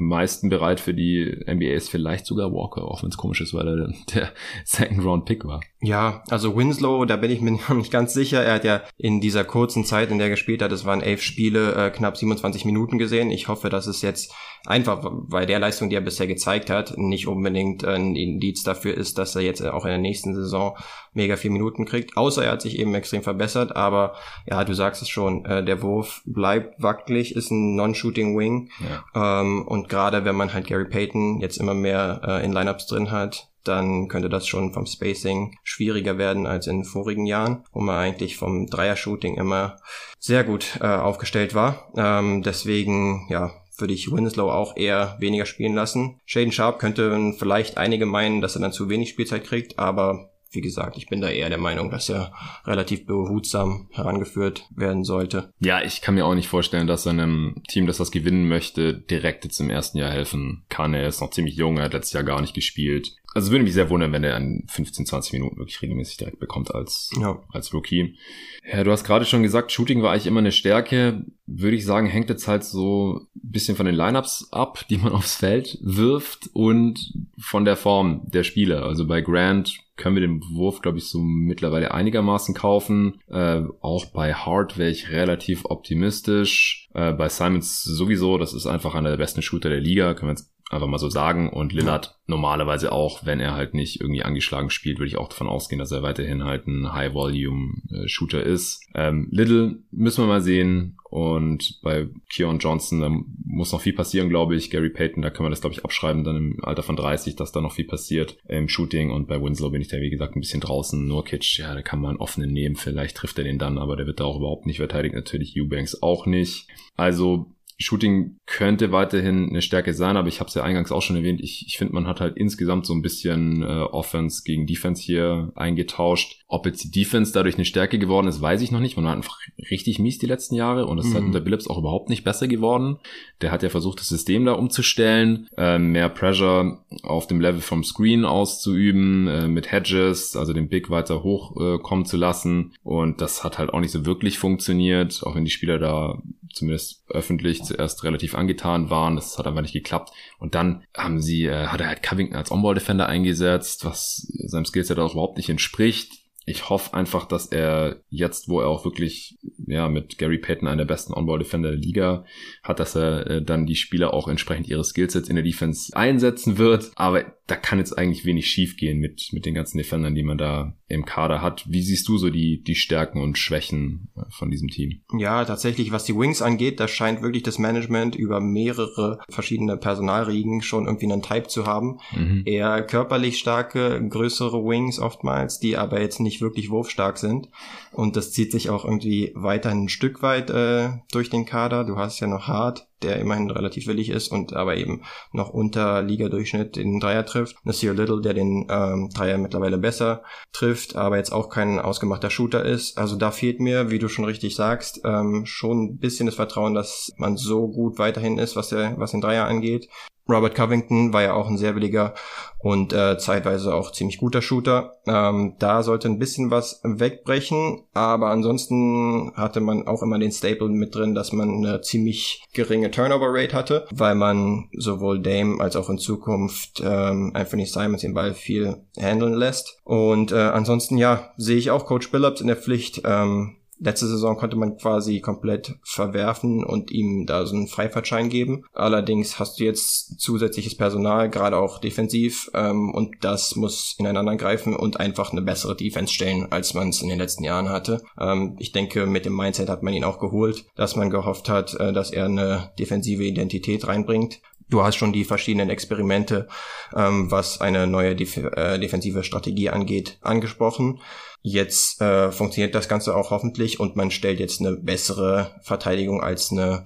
meisten bereit für die NBA ist vielleicht sogar Walker, auch wenn es komisch ist, weil er der Second Round Pick war. Ja, also Winslow, da bin ich mir noch nicht ganz sicher. Er hat ja in dieser kurzen Zeit, in der er gespielt hat, es waren elf Spiele, äh, knapp 27 Minuten gesehen. Ich hoffe, dass es jetzt einfach bei der Leistung, die er bisher gezeigt hat, nicht unbedingt ein Indiz dafür ist, dass er jetzt auch in der nächsten Saison mega vier Minuten kriegt. Außer er hat sich eben extrem verbessert. Aber ja, du sagst es schon, äh, der Wurf bleibt wackelig, ist ein Non-Shooting Wing. Ja. Ähm, und gerade wenn man halt Gary Payton jetzt immer mehr äh, in Lineups drin hat, dann könnte das schon vom Spacing schwieriger werden als in vorigen Jahren, wo man eigentlich vom Dreier-Shooting immer sehr gut äh, aufgestellt war. Ähm, deswegen, ja, würde ich Winslow auch eher weniger spielen lassen. Shaden Sharp könnte vielleicht einige meinen, dass er dann zu wenig Spielzeit kriegt, aber wie gesagt, ich bin da eher der Meinung, dass er relativ behutsam herangeführt werden sollte. Ja, ich kann mir auch nicht vorstellen, dass er einem Team, das das gewinnen möchte, direkt jetzt im ersten Jahr helfen kann. Er ist noch ziemlich jung, er hat letztes Jahr gar nicht gespielt. Also würde mich sehr wundern, wenn er an 15, 20 Minuten wirklich regelmäßig direkt bekommt als, ja. als Rookie. Ja, du hast gerade schon gesagt, Shooting war eigentlich immer eine Stärke. Würde ich sagen, hängt jetzt halt so ein bisschen von den Lineups ab, die man aufs Feld wirft und von der Form der Spieler. Also bei Grant können wir den Wurf, glaube ich, so mittlerweile einigermaßen kaufen. Äh, auch bei Hart wäre ich relativ optimistisch. Äh, bei Simons sowieso, das ist einfach einer der besten Shooter der Liga, können wir jetzt einfach mal so sagen. Und Lillard normalerweise auch, wenn er halt nicht irgendwie angeschlagen spielt, würde ich auch davon ausgehen, dass er weiterhin halt ein High-Volume-Shooter ist. Ähm, Little müssen wir mal sehen. Und bei Keon Johnson, da muss noch viel passieren, glaube ich. Gary Payton, da können wir das, glaube ich, abschreiben, dann im Alter von 30, dass da noch viel passiert im Shooting. Und bei Winslow bin ich da, wie gesagt, ein bisschen draußen. Nurkic, ja, da kann man einen offenen nehmen. Vielleicht trifft er den dann, aber der wird da auch überhaupt nicht verteidigt. Natürlich Eubanks auch nicht. Also Shooting könnte weiterhin eine Stärke sein, aber ich habe es ja eingangs auch schon erwähnt. Ich, ich finde, man hat halt insgesamt so ein bisschen äh, Offense gegen Defense hier eingetauscht. Ob jetzt die Defense dadurch eine Stärke geworden ist, weiß ich noch nicht. Man war einfach richtig mies die letzten Jahre und es mhm. ist halt unter Billups auch überhaupt nicht besser geworden. Der hat ja versucht, das System da umzustellen, äh, mehr Pressure auf dem Level vom Screen auszuüben, äh, mit Hedges, also den Big weiter hochkommen äh, zu lassen. Und das hat halt auch nicht so wirklich funktioniert, auch wenn die Spieler da zumindest öffentlich zuerst relativ angetan waren. Das hat einfach nicht geklappt. Und dann haben sie, äh, hat er halt Covington als On-Ball-Defender eingesetzt, was seinem Skillset auch überhaupt nicht entspricht ich hoffe einfach, dass er jetzt, wo er auch wirklich ja mit Gary Payton einer der besten On-Ball-Defender der Liga hat, dass er äh, dann die Spieler auch entsprechend ihre Skillsets in der Defense einsetzen wird. Aber da kann jetzt eigentlich wenig schief gehen mit, mit den ganzen Defendern, die man da im Kader hat. Wie siehst du so die, die Stärken und Schwächen äh, von diesem Team? Ja, tatsächlich, was die Wings angeht, da scheint wirklich das Management über mehrere verschiedene Personalriegen schon irgendwie einen Type zu haben. Mhm. Eher körperlich starke, größere Wings oftmals, die aber jetzt nicht wirklich wurfstark sind. Und das zieht sich auch irgendwie weiter ein Stück weit äh, durch den Kader. Du hast ja noch Hart, der immerhin relativ willig ist und aber eben noch unter Liga-Durchschnitt den Dreier trifft. Nasir Little, der den ähm, Dreier mittlerweile besser trifft, aber jetzt auch kein ausgemachter Shooter ist. Also da fehlt mir, wie du schon richtig sagst, ähm, schon ein bisschen das Vertrauen, dass man so gut weiterhin ist, was, der, was den Dreier angeht. Robert Covington war ja auch ein sehr williger und äh, zeitweise auch ziemlich guter Shooter. Ähm, da sollte ein bisschen was wegbrechen, aber ansonsten hatte man auch immer den Staple mit drin, dass man eine ziemlich geringe Turnover Rate hatte, weil man sowohl Dame als auch in Zukunft ähm, Anthony Simons den Ball viel handeln lässt. Und äh, ansonsten ja, sehe ich auch Coach Billups in der Pflicht. Ähm, Letzte Saison konnte man quasi komplett verwerfen und ihm da so einen Freifahrtschein geben. Allerdings hast du jetzt zusätzliches Personal, gerade auch defensiv, ähm, und das muss ineinander greifen und einfach eine bessere Defense stellen, als man es in den letzten Jahren hatte. Ähm, ich denke, mit dem Mindset hat man ihn auch geholt, dass man gehofft hat, äh, dass er eine defensive Identität reinbringt. Du hast schon die verschiedenen Experimente, ähm, was eine neue Def äh, defensive Strategie angeht, angesprochen. Jetzt äh, funktioniert das Ganze auch hoffentlich und man stellt jetzt eine bessere Verteidigung als eine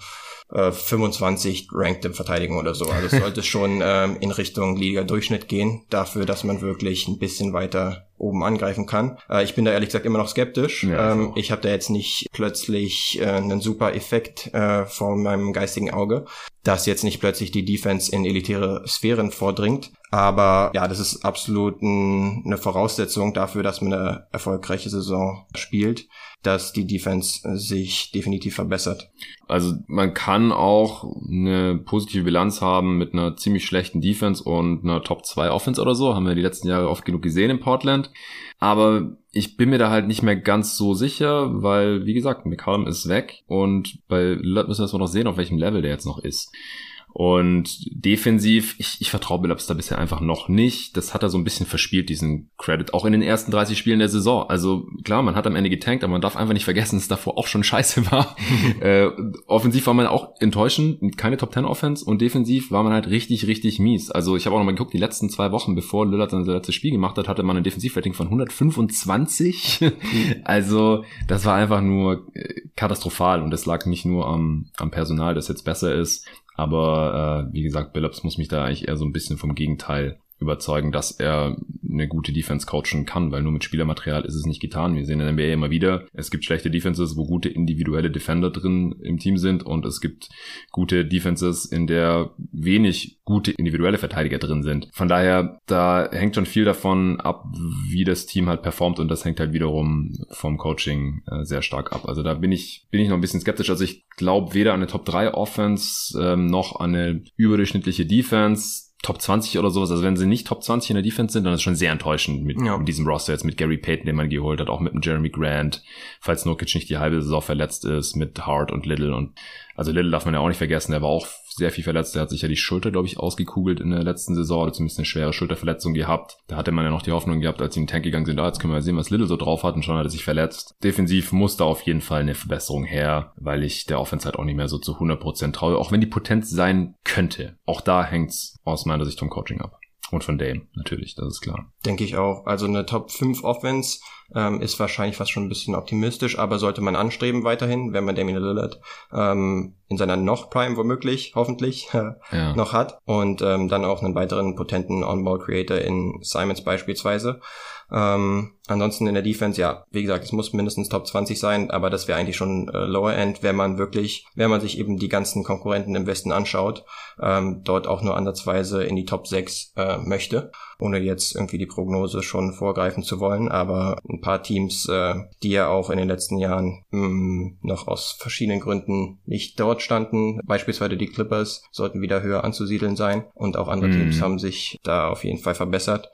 äh, 25 rankte Verteidigung oder so. Also sollte schon ähm, in Richtung Liga-Durchschnitt gehen, dafür, dass man wirklich ein bisschen weiter oben angreifen kann. Äh, ich bin da ehrlich gesagt immer noch skeptisch. Ja, ähm, ich habe da jetzt nicht plötzlich äh, einen super Effekt äh, vor meinem geistigen Auge, dass jetzt nicht plötzlich die Defense in elitäre Sphären vordringt. Aber ja, das ist absolut ein, eine Voraussetzung dafür, dass man eine erfolgreiche Saison spielt dass die Defense sich definitiv verbessert. Also man kann auch eine positive Bilanz haben mit einer ziemlich schlechten Defense und einer Top 2 Offense oder so. Haben wir die letzten Jahre oft genug gesehen in Portland. Aber ich bin mir da halt nicht mehr ganz so sicher, weil, wie gesagt, McCallum ist weg und bei Lillard müssen wir erstmal noch sehen, auf welchem Level der jetzt noch ist. Und defensiv, ich, ich vertraue Billups da bisher einfach noch nicht. Das hat er so ein bisschen verspielt, diesen Credit, auch in den ersten 30 Spielen der Saison. Also klar, man hat am Ende getankt, aber man darf einfach nicht vergessen, dass davor auch schon scheiße war. äh, offensiv war man auch enttäuschend, keine Top 10 Offense und defensiv war man halt richtig, richtig mies. Also ich habe auch noch mal geguckt, die letzten zwei Wochen, bevor Lillard sein letztes Spiel gemacht hat, hatte man ein Defensivrating von 125. also das war einfach nur äh, katastrophal und das lag nicht nur am, am Personal, das jetzt besser ist, aber äh, wie gesagt, Billups muss mich da eigentlich eher so ein bisschen vom Gegenteil überzeugen, dass er eine gute Defense coachen kann, weil nur mit Spielermaterial ist es nicht getan. Wir sehen in der NBA immer wieder, es gibt schlechte Defenses, wo gute individuelle Defender drin im Team sind und es gibt gute Defenses, in der wenig gute individuelle Verteidiger drin sind. Von daher, da hängt schon viel davon ab, wie das Team halt performt und das hängt halt wiederum vom Coaching äh, sehr stark ab. Also da bin ich, bin ich noch ein bisschen skeptisch. Also ich glaube weder an eine Top 3 Offense ähm, noch an eine überdurchschnittliche Defense Top 20 oder sowas. Also wenn sie nicht Top 20 in der Defense sind, dann ist es schon sehr enttäuschend mit, ja. mit diesem Roster jetzt mit Gary Payton, den man geholt hat, auch mit dem Jeremy Grant, falls Nurkic nicht die halbe Saison verletzt ist, mit Hart und Little und also Little darf man ja auch nicht vergessen, der war auch sehr viel verletzt. Der hat sich ja die Schulter, glaube ich, ausgekugelt in der letzten Saison oder zumindest eine schwere Schulterverletzung gehabt. Da hatte man ja noch die Hoffnung gehabt, als sie in den Tank gegangen sind, ah, jetzt können wir sehen, was Little so drauf hat und schon hat er sich verletzt. Defensiv muss da auf jeden Fall eine Verbesserung her, weil ich der Offense halt auch nicht mehr so zu 100% traue, auch wenn die Potenz sein könnte. Auch da hängt's aus meiner Sicht vom Coaching ab. Und von Dame, natürlich, das ist klar. Denke ich auch. Also eine Top 5 Offense ähm, ist wahrscheinlich fast schon ein bisschen optimistisch, aber sollte man anstreben weiterhin, wenn man Damian Lillard ähm, in seiner noch Prime womöglich, hoffentlich, ja. noch hat und ähm, dann auch einen weiteren potenten On-Ball-Creator in Simons beispielsweise. Ähm, ansonsten in der Defense, ja, wie gesagt, es muss mindestens Top 20 sein, aber das wäre eigentlich schon äh, Lower End, wenn man wirklich, wenn man sich eben die ganzen Konkurrenten im Westen anschaut, ähm, dort auch nur ansatzweise in die Top 6 äh, möchte, ohne jetzt irgendwie die Prognose schon vorgreifen zu wollen, aber ein paar Teams, äh, die ja auch in den letzten Jahren mh, mm, noch aus verschiedenen Gründen nicht dort standen, beispielsweise die Clippers, sollten wieder höher anzusiedeln sein und auch andere mm. Teams haben sich da auf jeden Fall verbessert.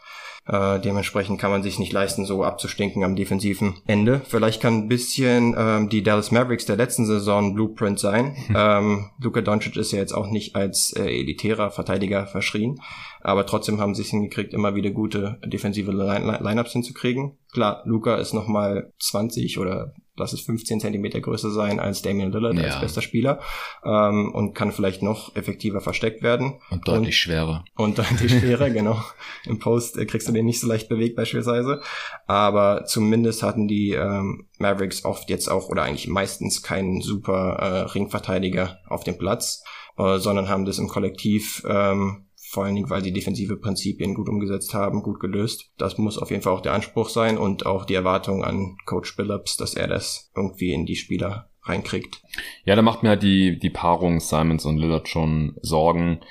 Äh, dementsprechend kann man sich nicht leisten, so abzustinken am defensiven Ende. Vielleicht kann ein bisschen ähm, die Dallas Mavericks der letzten Saison Blueprint sein. Hm. Ähm, Luka Doncic ist ja jetzt auch nicht als äh, elitärer Verteidiger verschrien, aber trotzdem haben sie es hingekriegt, immer wieder gute defensive Line Lineups hinzukriegen. Klar, Luca ist nochmal 20 oder lass es 15 Zentimeter größer sein als Damian Lillard ja. als bester Spieler ähm, und kann vielleicht noch effektiver versteckt werden. Und deutlich und, schwerer. Und deutlich schwerer, genau. Im Post äh, kriegst du den nicht so leicht bewegt beispielsweise. Aber zumindest hatten die ähm, Mavericks oft jetzt auch oder eigentlich meistens keinen super äh, Ringverteidiger auf dem Platz, äh, sondern haben das im Kollektiv ähm, vor allen Dingen, weil sie defensive Prinzipien gut umgesetzt haben, gut gelöst. Das muss auf jeden Fall auch der Anspruch sein und auch die Erwartung an Coach Billups, dass er das irgendwie in die Spieler reinkriegt. Ja, da macht mir halt die, die Paarung Simons und Lillard schon Sorgen,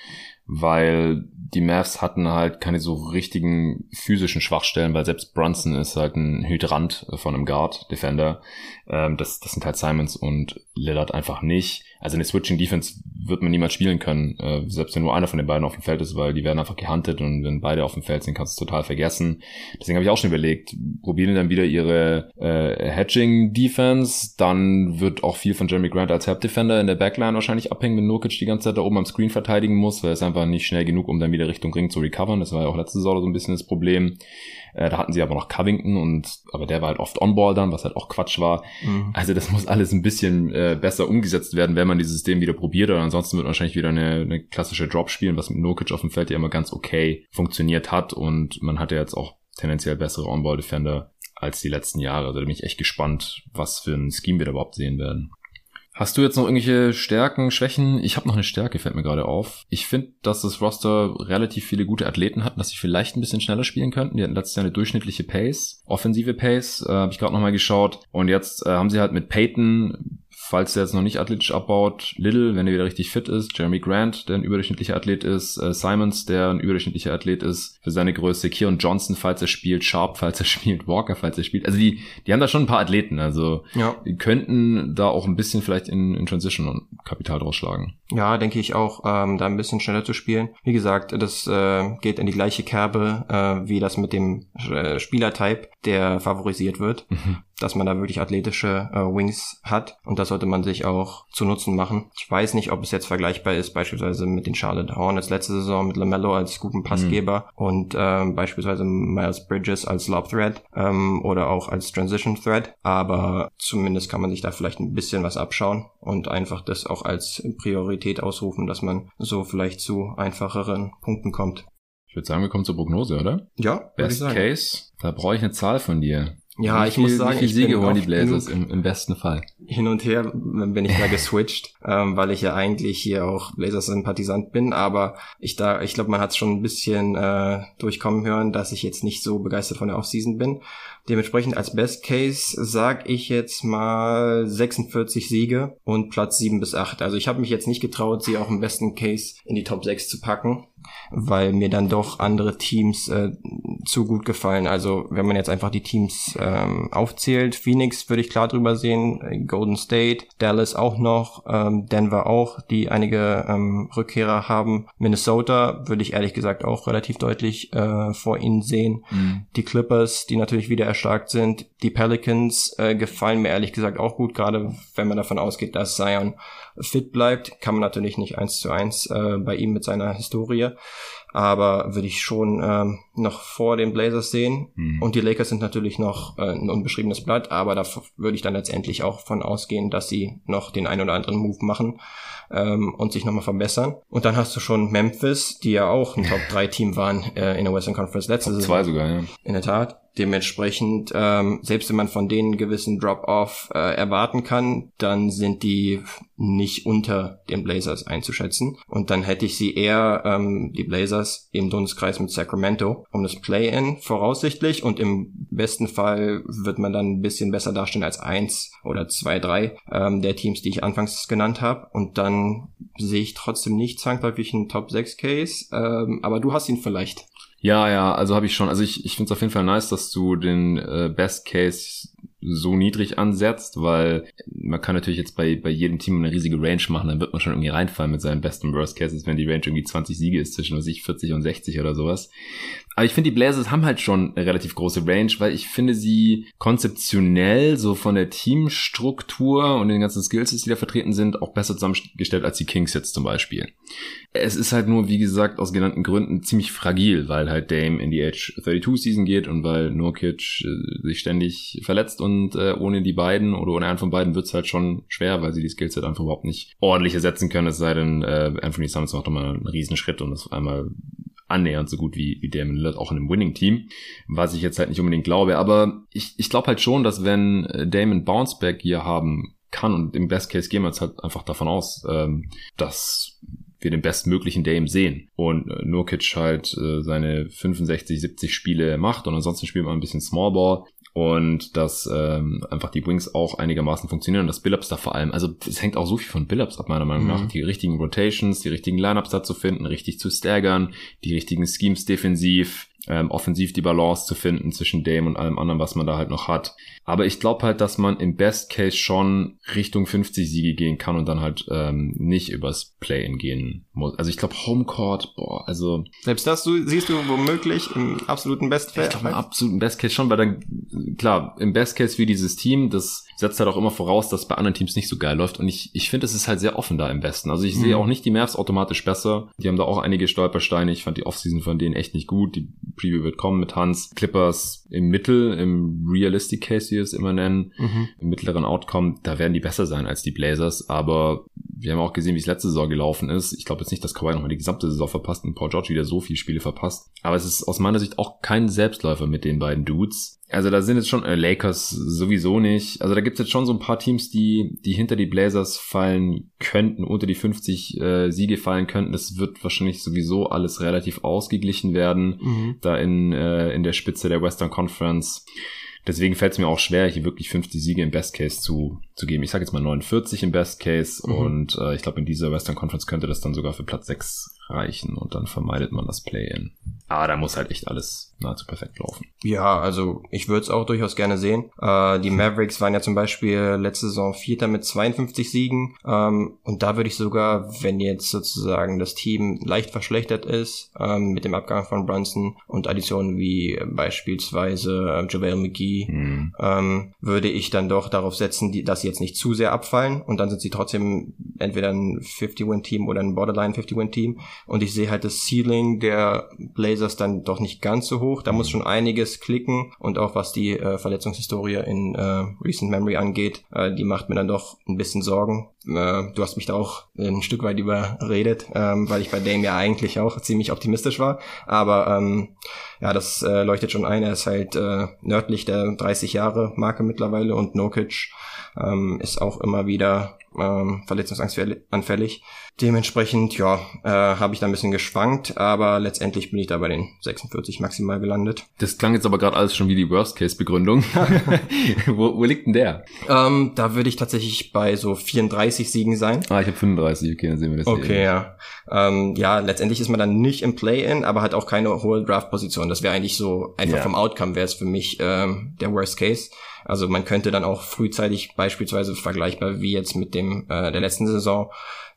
weil die Mavs hatten halt keine so richtigen physischen Schwachstellen, weil selbst Brunson ist halt ein Hydrant von einem Guard, Defender. Ähm, das, das sind halt Simons und Lillard einfach nicht. Also eine Switching Defense wird man niemals spielen können, äh, selbst wenn nur einer von den beiden auf dem Feld ist, weil die werden einfach gehuntet und wenn beide auf dem Feld sind, kannst du es total vergessen. Deswegen habe ich auch schon überlegt, probieren dann wieder ihre äh, Hedging Defense, dann wird auch viel von Jeremy Grant als Help Defender in der Backline wahrscheinlich abhängen, wenn Nurkic die ganze Zeit da oben am Screen verteidigen muss, weil es einfach nicht schnell genug, um dann wieder Richtung Ring zu recovern. Das war ja auch letzte Saison so ein bisschen das Problem. Äh, da hatten sie aber noch Covington und aber der war halt oft On-Ball dann, was halt auch Quatsch war. Mhm. Also das muss alles ein bisschen äh, besser umgesetzt werden, wenn man dieses System wieder probiert. Oder ansonsten wird wahrscheinlich wieder eine, eine klassische Drop spielen, was mit Nokic auf dem Feld ja immer ganz okay funktioniert hat. Und man hatte jetzt auch tendenziell bessere On-Ball-Defender als die letzten Jahre. Also da bin ich echt gespannt, was für ein Scheme wir da überhaupt sehen werden. Hast du jetzt noch irgendwelche Stärken, Schwächen? Ich habe noch eine Stärke, fällt mir gerade auf. Ich finde, dass das Roster relativ viele gute Athleten hat, dass sie vielleicht ein bisschen schneller spielen könnten. Die hatten letztes Jahr eine durchschnittliche Pace, offensive Pace, äh, habe ich gerade nochmal geschaut. Und jetzt äh, haben sie halt mit Peyton falls der jetzt noch nicht athletisch abbaut, Little, wenn er wieder richtig fit ist, Jeremy Grant, der ein überdurchschnittlicher Athlet ist, äh, Simons, der ein überdurchschnittlicher Athlet ist, für seine Größe, Kieran Johnson, falls er spielt, Sharp, falls er spielt, Walker, falls er spielt. Also die, die haben da schon ein paar Athleten, also ja. die könnten da auch ein bisschen vielleicht in, in Transition und Kapital draus schlagen. Ja, denke ich auch, ähm, da ein bisschen schneller zu spielen. Wie gesagt, das äh, geht in die gleiche Kerbe äh, wie das mit dem äh, Spielertype, der favorisiert wird. Mhm dass man da wirklich athletische äh, Wings hat und das sollte man sich auch zu Nutzen machen. Ich weiß nicht, ob es jetzt vergleichbar ist, beispielsweise mit den Charlotte Hornets letzte Saison mit LaMelo als guten Passgeber mhm. und ähm, beispielsweise Miles Bridges als Lob Thread ähm, oder auch als Transition Thread, aber zumindest kann man sich da vielleicht ein bisschen was abschauen und einfach das auch als Priorität ausrufen, dass man so vielleicht zu einfacheren Punkten kommt. Ich würde sagen, wir kommen zur Prognose, oder? Ja. Best Case, da brauche ich eine Zahl von dir. Ja, ich muss sagen, wie viele Siege holen die Blazers im, im, besten Fall? Hin und her bin ich da geswitcht, ähm, weil ich ja eigentlich hier auch Blazers-Sympathisant bin, aber ich da, ich glaube, man hat es schon ein bisschen äh, durchkommen hören, dass ich jetzt nicht so begeistert von der Offseason bin. Dementsprechend als Best Case sag ich jetzt mal 46 Siege und Platz 7 bis 8. Also ich habe mich jetzt nicht getraut, sie auch im besten Case in die Top 6 zu packen weil mir dann doch andere Teams äh, zu gut gefallen. Also wenn man jetzt einfach die Teams ähm, aufzählt, Phoenix würde ich klar drüber sehen, Golden State, Dallas auch noch, ähm, Denver auch, die einige ähm, Rückkehrer haben. Minnesota würde ich ehrlich gesagt auch relativ deutlich äh, vor ihnen sehen. Mhm. Die Clippers, die natürlich wieder erstarkt sind. Die Pelicans äh, gefallen mir ehrlich gesagt auch gut, gerade wenn man davon ausgeht, dass Zion fit bleibt. Kann man natürlich nicht eins zu eins äh, bei ihm mit seiner Historie aber würde ich schon ähm, noch vor den Blazers sehen. Mhm. Und die Lakers sind natürlich noch äh, ein unbeschriebenes Blatt, aber da würde ich dann letztendlich auch von ausgehen, dass sie noch den ein oder anderen Move machen ähm, und sich nochmal verbessern. Und dann hast du schon Memphis, die ja auch ein Top-3-Team waren äh, in der Western Conference letzte Saison. Zwei sogar, ja. In der Tat. Dementsprechend, ähm, selbst wenn man von denen einen gewissen Drop-off äh, erwarten kann, dann sind die nicht unter den Blazers einzuschätzen. Und dann hätte ich sie eher, ähm, die Blazers, im Dunstkreis mit Sacramento, um das Play-In voraussichtlich. Und im besten Fall wird man dann ein bisschen besser dastehen als eins oder zwei, drei ähm, der Teams, die ich anfangs genannt habe. Und dann sehe ich trotzdem nicht zwangsläufig einen Top-6-Case. Ähm, aber du hast ihn vielleicht. Ja, ja, also habe ich schon. Also ich, ich finde es auf jeden Fall nice, dass du den äh, Best Case so niedrig ansetzt, weil man kann natürlich jetzt bei, bei jedem Team eine riesige Range machen, dann wird man schon irgendwie reinfallen mit seinen besten Worst Cases, wenn die Range irgendwie 20 Siege ist, zwischen sich 40 und 60 oder sowas. Aber ich finde, die Blazers haben halt schon eine relativ große Range, weil ich finde sie konzeptionell, so von der Teamstruktur und den ganzen Skills, die da vertreten sind, auch besser zusammengestellt als die Kings jetzt zum Beispiel. Es ist halt nur, wie gesagt, aus genannten Gründen ziemlich fragil, weil halt Dame in die Age 32 Season geht und weil Nurkic äh, sich ständig verletzt und äh, ohne die beiden oder ohne einen von beiden wird's halt schon schwer, weil sie die Skills halt einfach überhaupt nicht ordentlich ersetzen können, es sei denn, äh, Anthony Summers macht doch mal einen Riesenschritt und das einmal annähernd so gut wie, wie Damon Lillard auch in einem Winning-Team, was ich jetzt halt nicht unbedingt glaube. Aber ich, ich glaube halt schon, dass wenn äh, Damon Bounceback hier haben kann und im Best Case gehen wir jetzt halt einfach davon aus, ähm, dass wir den bestmöglichen Dame sehen und äh, Nurkic halt äh, seine 65, 70 Spiele macht und ansonsten spielt man ein bisschen Small Ball und dass ähm, einfach die Wings auch einigermaßen funktionieren und das Billups da vor allem, also es hängt auch so viel von Billups ab meiner Meinung mhm. nach, die richtigen Rotations, die richtigen Lineups da zu finden, richtig zu staggern, die richtigen Schemes defensiv, ähm, offensiv die Balance zu finden zwischen dem und allem anderen, was man da halt noch hat. Aber ich glaube halt, dass man im Best Case schon Richtung 50 Siege gehen kann und dann halt ähm, nicht übers Play-In gehen muss. Also ich glaube Homecourt, boah, also... Selbst das du, siehst du womöglich im absoluten Best Case? Ich glaube im absoluten Best Case schon, weil dann, klar, im Best Case für dieses Team, das setzt halt auch immer voraus, dass bei anderen Teams nicht so geil läuft. Und ich, ich finde, es ist halt sehr offen da im Westen. Also ich mhm. sehe auch nicht die Mavs automatisch besser. Die haben da auch einige Stolpersteine. Ich fand die Offseason von denen echt nicht gut. Die Preview wird kommen mit Hans. Clippers im Mittel, im Realistic Case, wie wir es immer nennen, mhm. im mittleren Outcome, da werden die besser sein als die Blazers. Aber wir haben auch gesehen, wie es letzte Saison gelaufen ist. Ich glaube jetzt nicht, dass Kawhi nochmal die gesamte Saison verpasst und Paul George wieder so viele Spiele verpasst. Aber es ist aus meiner Sicht auch kein Selbstläufer mit den beiden Dudes. Also da sind jetzt schon äh, Lakers sowieso nicht. Also da gibt es jetzt schon so ein paar Teams, die die hinter die Blazers fallen könnten, unter die 50 äh, Siege fallen könnten. Das wird wahrscheinlich sowieso alles relativ ausgeglichen werden, mhm. da in, äh, in der Spitze der Western Conference. Deswegen fällt es mir auch schwer, hier wirklich 50 Siege im Best Case zu, zu geben. Ich sage jetzt mal 49 im Best Case mhm. und äh, ich glaube, in dieser Western Conference könnte das dann sogar für Platz 6 reichen und dann vermeidet man das Play-In. Aber da muss halt echt alles nahezu perfekt laufen. Ja, also ich würde es auch durchaus gerne sehen. Äh, die Mavericks waren ja zum Beispiel letzte Saison Vierter mit 52 Siegen ähm, und da würde ich sogar, wenn jetzt sozusagen das Team leicht verschlechtert ist ähm, mit dem Abgang von Brunson und Additionen wie beispielsweise äh, JaVale McGee, mhm. ähm, würde ich dann doch darauf setzen, die, dass sie jetzt nicht zu sehr abfallen und dann sind sie trotzdem entweder ein 50-Win-Team oder ein Borderline 50-Win-Team und ich sehe halt das Ceiling der Blazers dann doch nicht ganz so hoch. Da muss mhm. schon einiges klicken und auch was die äh, Verletzungshistorie in äh, Recent Memory angeht, äh, die macht mir dann doch ein bisschen Sorgen. Äh, du hast mich da auch ein Stück weit überredet, ähm, weil ich bei Dame ja eigentlich auch ziemlich optimistisch war. Aber ähm, ja, das äh, leuchtet schon ein. Er ist halt äh, nördlich der 30 Jahre Marke mittlerweile und Nokic ähm, ist auch immer wieder ähm, verletzungsanfällig. Dementsprechend, ja, äh, habe ich da ein bisschen geschwankt, aber letztendlich bin ich da bei den 46 maximal gelandet. Das klang jetzt aber gerade alles schon wie die Worst-Case-Begründung. wo, wo liegt denn der? Ähm, da würde ich tatsächlich bei so 34 Siegen sein. Ah, ich habe 35, okay, dann sehen wir das Okay, hier. ja. Ähm, ja, letztendlich ist man dann nicht im Play-In, aber hat auch keine hohe Draft-Position. Das wäre eigentlich so, einfach ja. vom Outcome wäre es für mich ähm, der Worst-Case. Also man könnte dann auch frühzeitig beispielsweise vergleichbar wie jetzt mit dem äh, der letzten Saison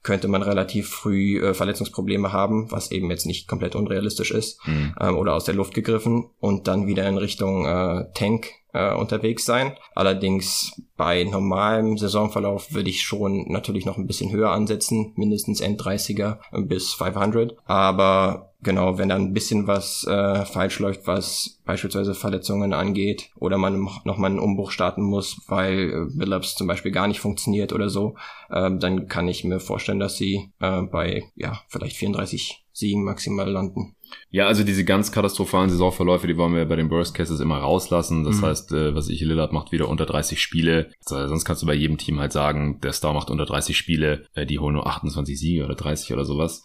könnte man relativ früh äh, Verletzungsprobleme haben, was eben jetzt nicht komplett unrealistisch ist mhm. ähm, oder aus der Luft gegriffen und dann wieder in Richtung äh, Tank äh, unterwegs sein. Allerdings bei normalem Saisonverlauf würde ich schon natürlich noch ein bisschen höher ansetzen, mindestens End-30er bis 500. Aber genau, wenn dann ein bisschen was äh, falsch läuft, was beispielsweise Verletzungen angeht oder man nochmal einen Umbruch starten muss, weil äh, Billups zum Beispiel gar nicht funktioniert oder so, äh, dann kann ich mir vorstellen, dass sie äh, bei ja vielleicht 34 Siegen maximal landen. Ja, also diese ganz katastrophalen Saisonverläufe, die wollen wir bei den Worst Cases immer rauslassen. Das mhm. heißt, äh, was ich, Lillard macht wieder unter 30 Spiele. Also, sonst kannst du bei jedem Team halt sagen, der Star macht unter 30 Spiele, äh, die holen nur 28 Siege oder 30 oder sowas.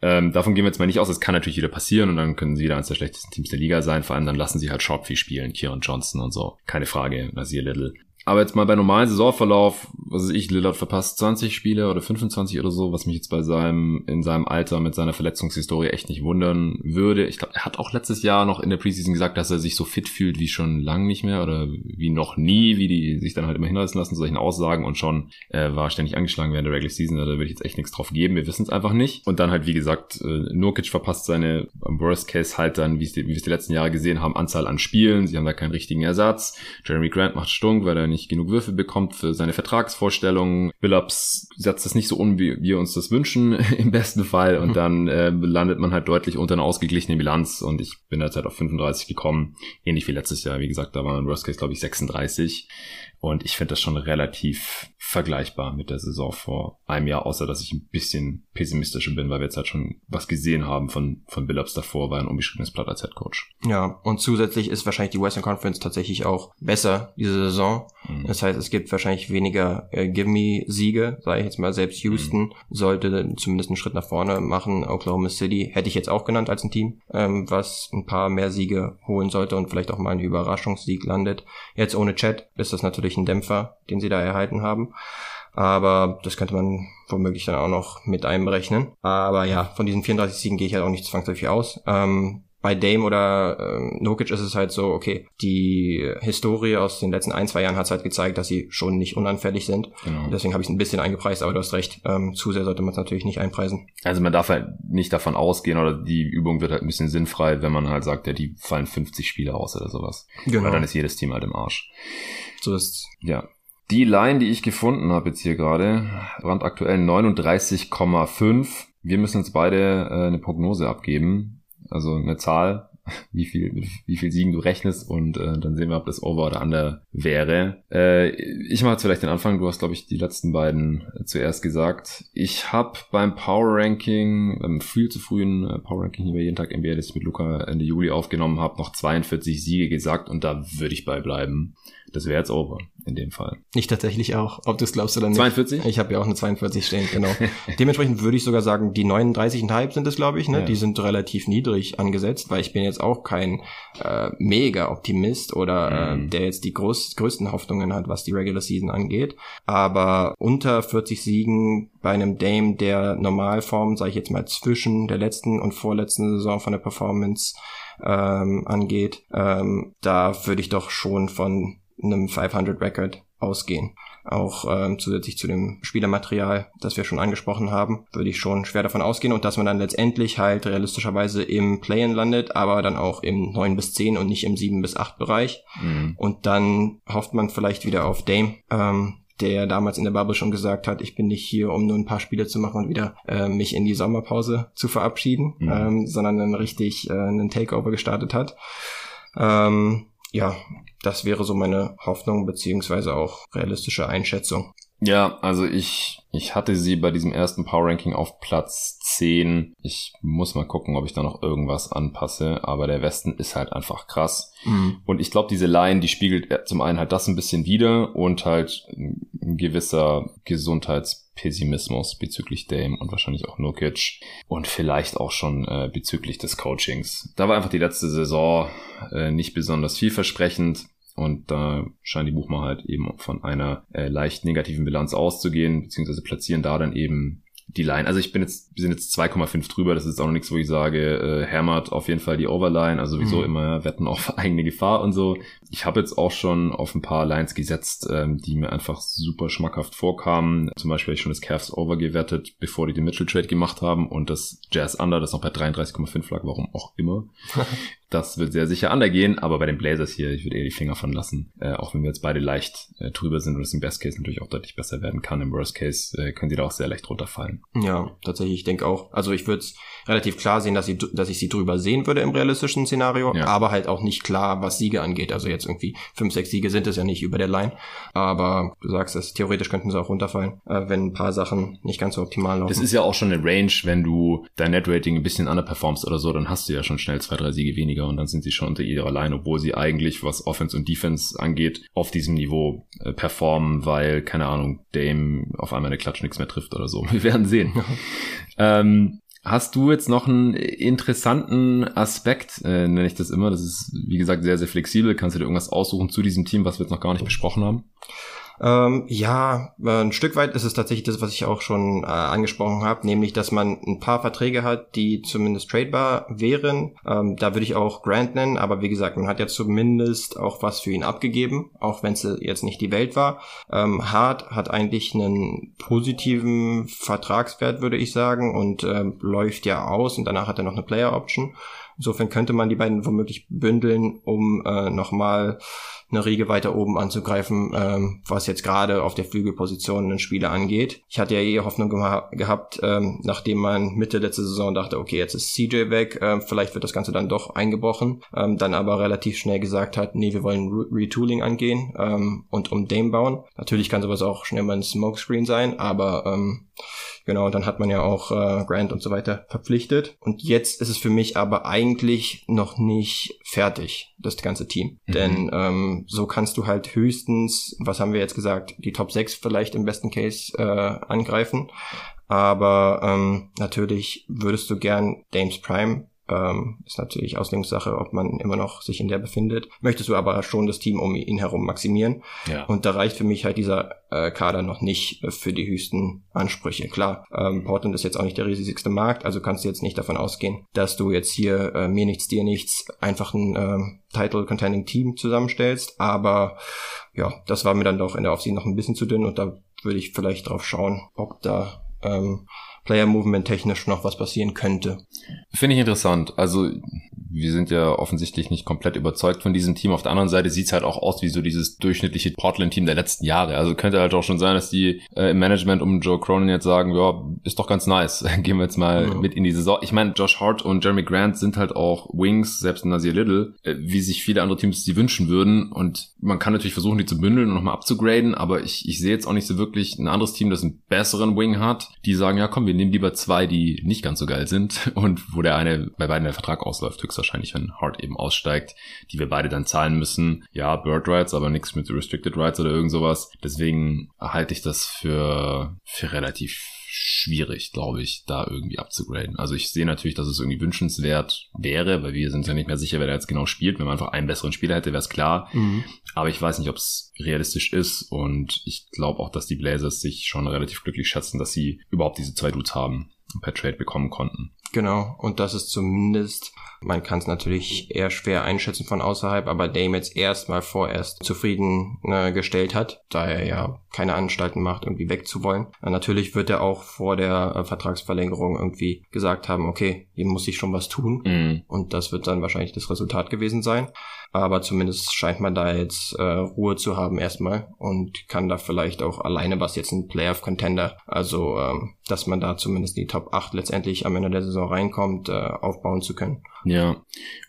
Ähm, davon gehen wir jetzt mal nicht aus. Das kann natürlich wieder passieren und dann können sie wieder eines der schlechtesten Teams der Liga sein. Vor allem dann lassen sie halt Shortfee spielen, Kieran Johnson und so. Keine Frage, Nasir Little. Aber jetzt mal bei normalen Saisonverlauf, was weiß ich, Lillard verpasst 20 Spiele oder 25 oder so, was mich jetzt bei seinem, in seinem Alter mit seiner Verletzungshistorie echt nicht wundern würde. Ich glaube, er hat auch letztes Jahr noch in der Preseason gesagt, dass er sich so fit fühlt wie schon lang nicht mehr oder wie noch nie, wie die sich dann halt immer hinreißen lassen, solchen Aussagen und schon äh, war ständig angeschlagen während der Regular Season, da würde ich jetzt echt nichts drauf geben, wir wissen es einfach nicht. Und dann halt, wie gesagt, äh, Nurkic verpasst seine, am Worst Case halt dann, wie wir es die letzten Jahre gesehen haben, Anzahl an Spielen, sie haben da keinen richtigen Ersatz. Jeremy Grant macht Stunk, weil er nicht nicht genug Würfe bekommt für seine Vertragsvorstellungen. Billups setzt es nicht so um, wie wir uns das wünschen, im besten Fall. Und mhm. dann äh, landet man halt deutlich unter einer ausgeglichenen Bilanz. Und ich bin derzeit auf 35 gekommen. Ähnlich wie letztes Jahr. Wie gesagt, da war ein Worst Case, glaube ich, 36. Und ich finde das schon relativ vergleichbar mit der Saison vor einem Jahr, außer dass ich ein bisschen pessimistischer bin, weil wir jetzt halt schon was gesehen haben von, von Billups davor, war ein unbeschriebenes Blatt als Head Coach. Ja, und zusätzlich ist wahrscheinlich die Western Conference tatsächlich auch besser diese Saison. Mhm. Das heißt, es gibt wahrscheinlich weniger äh, Give-Me-Siege, sage ich jetzt mal, selbst Houston mhm. sollte zumindest einen Schritt nach vorne machen. Oklahoma City hätte ich jetzt auch genannt als ein Team, ähm, was ein paar mehr Siege holen sollte und vielleicht auch mal einen Überraschungssieg landet. Jetzt ohne Chat ist das natürlich ein Dämpfer, den sie da erhalten haben. Aber das könnte man womöglich dann auch noch mit einberechnen. Aber ja, von diesen 34 Siegen gehe ich halt auch nicht zwangsläufig aus. Ähm, bei Dame oder äh, Nokic ist es halt so, okay, die Historie aus den letzten ein, zwei Jahren hat halt gezeigt, dass sie schon nicht unanfällig sind. Genau. Deswegen habe ich es ein bisschen eingepreist, aber du hast recht, ähm, zu sehr sollte man es natürlich nicht einpreisen. Also man darf halt nicht davon ausgehen oder die Übung wird halt ein bisschen sinnfrei, wenn man halt sagt, ja, die fallen 50 Spiele aus oder sowas. Genau. Weil dann ist jedes Team halt im Arsch. So ist Ja. Die Line, die ich gefunden habe jetzt hier gerade, brandaktuell 39,5. Wir müssen jetzt beide äh, eine Prognose abgeben also eine Zahl, wie viel, mit wie viel Siegen du rechnest und äh, dann sehen wir, ob das Over oder Under wäre. Äh, ich mache jetzt vielleicht den Anfang. Du hast, glaube ich, die letzten beiden äh, zuerst gesagt. Ich habe beim Power Ranking, beim viel zu frühen äh, Power Ranking hier bei jeden Tag NBA, das ich mit Luca Ende Juli aufgenommen habe, noch 42 Siege gesagt und da würde ich bei bleiben. Das wäre jetzt over in dem Fall. Ich tatsächlich auch, ob du es glaubst oder nicht. 42? Ich habe ja auch eine 42 stehen, genau. Dementsprechend würde ich sogar sagen, die 39,5 sind es, glaube ich, ne? Ja. Die sind relativ niedrig angesetzt, weil ich bin jetzt auch kein äh, mega Optimist oder mhm. äh, der jetzt die groß, größten Hoffnungen hat, was die Regular Season angeht. Aber unter 40 Siegen bei einem Dame, der Normalform, sage ich jetzt mal, zwischen der letzten und vorletzten Saison von der Performance ähm, angeht, ähm, da würde ich doch schon von einem 500 Record ausgehen. Auch ähm, zusätzlich zu dem Spielermaterial, das wir schon angesprochen haben, würde ich schon schwer davon ausgehen und dass man dann letztendlich halt realistischerweise im Play-in landet, aber dann auch im 9 bis 10 und nicht im 7 bis 8 Bereich. Mhm. Und dann hofft man vielleicht wieder auf Dame, ähm, der damals in der Bubble schon gesagt hat, ich bin nicht hier, um nur ein paar Spiele zu machen und wieder äh, mich in die Sommerpause zu verabschieden, mhm. ähm, sondern dann richtig äh, einen Takeover gestartet hat. Ähm, ja, das wäre so meine Hoffnung beziehungsweise auch realistische Einschätzung. Ja, also ich, ich hatte sie bei diesem ersten Power Ranking auf Platz 10. Ich muss mal gucken, ob ich da noch irgendwas anpasse, aber der Westen ist halt einfach krass. Mhm. Und ich glaube, diese Line, die spiegelt zum einen halt das ein bisschen wider und halt ein gewisser Gesundheitspessimismus bezüglich Dame und wahrscheinlich auch Nurkic und vielleicht auch schon äh, bezüglich des Coachings. Da war einfach die letzte Saison äh, nicht besonders vielversprechend. Und da scheint die Buchmacher halt eben von einer äh, leicht negativen Bilanz auszugehen, beziehungsweise platzieren da dann eben die Line. Also ich bin jetzt, wir sind jetzt 2,5 drüber, das ist auch noch nichts, wo ich sage, äh, hämmert auf jeden Fall die Overline, also sowieso mhm. immer wetten auf eigene Gefahr und so. Ich habe jetzt auch schon auf ein paar Lines gesetzt, ähm, die mir einfach super schmackhaft vorkamen. Zum Beispiel habe ich schon das Cavs Over gewertet, bevor die den Mitchell Trade gemacht haben und das Jazz Under, das noch bei 33,5 lag, warum auch immer. Das wird sehr sicher undergehen, aber bei den Blazers hier, ich würde eher die Finger von lassen. Äh, auch wenn wir jetzt beide leicht äh, drüber sind und es im Best Case natürlich auch deutlich besser werden kann. Im Worst Case äh, können die da auch sehr leicht runterfallen. Ja, tatsächlich, ich denke auch. Also ich würde es relativ klar sehen, dass ich, dass ich sie drüber sehen würde im realistischen Szenario, ja. aber halt auch nicht klar, was Siege angeht. Also jetzt irgendwie fünf, sechs Siege sind es ja nicht über der Line. Aber du sagst es, theoretisch könnten sie auch runterfallen, äh, wenn ein paar Sachen nicht ganz so optimal laufen. Das ist ja auch schon eine Range, wenn du dein Net-Rating ein bisschen underperformst oder so, dann hast du ja schon schnell zwei, drei Siege weniger und dann sind sie schon unter ihrer Line, obwohl sie eigentlich, was Offense und Defense angeht, auf diesem Niveau äh, performen, weil, keine Ahnung, Dame auf einmal eine Klatsch nichts mehr trifft oder so. Wir werden sehen. ähm, Hast du jetzt noch einen interessanten Aspekt, äh, nenne ich das immer. Das ist, wie gesagt, sehr, sehr flexibel. Kannst du dir irgendwas aussuchen zu diesem Team, was wir jetzt noch gar nicht besprochen haben? Ähm, ja, ein Stück weit ist es tatsächlich das, was ich auch schon äh, angesprochen habe, nämlich, dass man ein paar Verträge hat, die zumindest tradebar wären. Ähm, da würde ich auch Grant nennen, aber wie gesagt, man hat ja zumindest auch was für ihn abgegeben, auch wenn es jetzt nicht die Welt war. Ähm, Hart hat eigentlich einen positiven Vertragswert, würde ich sagen, und äh, läuft ja aus und danach hat er noch eine Player Option. Insofern könnte man die beiden womöglich bündeln, um äh, nochmal eine Riege weiter oben anzugreifen, ähm, was jetzt gerade auf der Flügelposition einen Spieler angeht. Ich hatte ja eh Hoffnung geha gehabt, ähm, nachdem man Mitte letzte Saison dachte, okay, jetzt ist CJ weg, äh, vielleicht wird das Ganze dann doch eingebrochen, ähm, dann aber relativ schnell gesagt hat, nee, wir wollen Re Retooling angehen ähm, und um Dame bauen. Natürlich kann sowas auch schnell mal ein Smokescreen sein, aber ähm, Genau, und dann hat man ja auch äh, Grant und so weiter verpflichtet. Und jetzt ist es für mich aber eigentlich noch nicht fertig, das ganze Team. Mhm. Denn ähm, so kannst du halt höchstens, was haben wir jetzt gesagt, die Top 6 vielleicht im besten Case äh, angreifen. Aber ähm, natürlich würdest du gern Dames Prime ähm, ist natürlich Auslegungssache, ob man immer noch sich in der befindet. Möchtest du aber schon das Team um ihn herum maximieren. Ja. Und da reicht für mich halt dieser äh, Kader noch nicht für die höchsten Ansprüche. Klar, ähm, Portland ist jetzt auch nicht der riesigste Markt, also kannst du jetzt nicht davon ausgehen, dass du jetzt hier äh, mir nichts, dir nichts, einfach ein äh, Title-Contending Team zusammenstellst. Aber ja, das war mir dann doch in der Offseason noch ein bisschen zu dünn und da würde ich vielleicht drauf schauen, ob da ähm, Player Movement technisch noch was passieren könnte. Finde ich interessant. Also wir sind ja offensichtlich nicht komplett überzeugt von diesem Team. Auf der anderen Seite sieht es halt auch aus wie so dieses durchschnittliche Portland-Team der letzten Jahre. Also könnte halt auch schon sein, dass die äh, im Management um Joe Cronin jetzt sagen, ja, ist doch ganz nice. Gehen wir jetzt mal mhm. mit in die Saison. Ich meine, Josh Hart und Jeremy Grant sind halt auch Wings, selbst Nasir Little, äh, wie sich viele andere Teams die wünschen würden. Und man kann natürlich versuchen, die zu bündeln und nochmal abzugraden, aber ich, ich sehe jetzt auch nicht so wirklich ein anderes Team, das einen besseren Wing hat, die sagen, ja komm, wir nehmen lieber zwei, die nicht ganz so geil sind und wo der eine bei beiden der Vertrag ausläuft, höchstwahrscheinlich, wenn Hart eben aussteigt, die wir beide dann zahlen müssen. Ja, Bird Rights, aber nichts mit Restricted Rights oder irgend sowas. Deswegen halte ich das für, für relativ schwierig, glaube ich, da irgendwie abzugraden. Also ich sehe natürlich, dass es irgendwie wünschenswert wäre, weil wir sind ja nicht mehr sicher, wer da jetzt genau spielt. Wenn man einfach einen besseren Spieler hätte, wäre es klar. Mhm. Aber ich weiß nicht, ob es realistisch ist und ich glaube auch, dass die Blazers sich schon relativ glücklich schätzen, dass sie überhaupt diese zwei Dudes haben und per Trade bekommen konnten. Genau, und das ist zumindest, man kann es natürlich eher schwer einschätzen von außerhalb, aber Dame jetzt erstmal vorerst zufrieden äh, gestellt hat, da er ja keine Anstalten macht, irgendwie wegzuwollen. Äh, natürlich wird er auch vor der äh, Vertragsverlängerung irgendwie gesagt haben, okay, hier muss ich schon was tun. Mhm. Und das wird dann wahrscheinlich das Resultat gewesen sein. Aber zumindest scheint man da jetzt äh, Ruhe zu haben erstmal und kann da vielleicht auch alleine was jetzt ein Playoff Contender, also ähm, dass man da zumindest die Top 8 letztendlich am Ende der Saison reinkommt, äh, aufbauen zu können. Ja.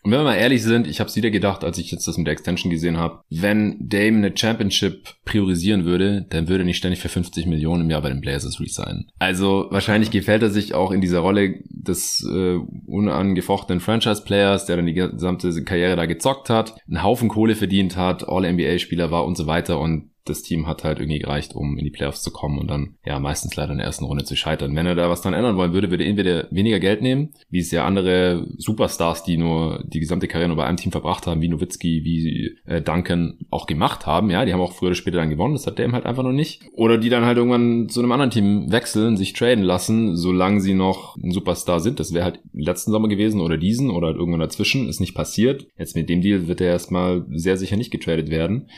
Und wenn wir mal ehrlich sind, ich habe es wieder gedacht, als ich jetzt das mit der Extension gesehen habe, wenn Dame eine Championship priorisieren würde, dann würde er nicht ständig für 50 Millionen im Jahr bei den Blazers resignen. Also wahrscheinlich gefällt er sich auch in dieser Rolle des äh, unangefochtenen Franchise-Players, der dann die gesamte Karriere da gezockt hat, einen Haufen Kohle verdient hat, All-NBA-Spieler war und so weiter. Und das Team hat halt irgendwie gereicht, um in die Playoffs zu kommen und dann ja meistens leider in der ersten Runde zu scheitern. Wenn er da was dran ändern wollen würde, würde er entweder weniger Geld nehmen, wie es ja andere Superstars, die nur die gesamte Karriere nur bei einem Team verbracht haben, wie Nowitzki, wie äh, Duncan auch gemacht haben. Ja, die haben auch früher oder später dann gewonnen, das hat der eben halt einfach noch nicht. Oder die dann halt irgendwann zu einem anderen Team wechseln, sich traden lassen, solange sie noch ein Superstar sind. Das wäre halt letzten Sommer gewesen oder diesen oder halt irgendwann dazwischen, ist nicht passiert. Jetzt mit dem Deal wird er erstmal sehr sicher nicht getradet werden.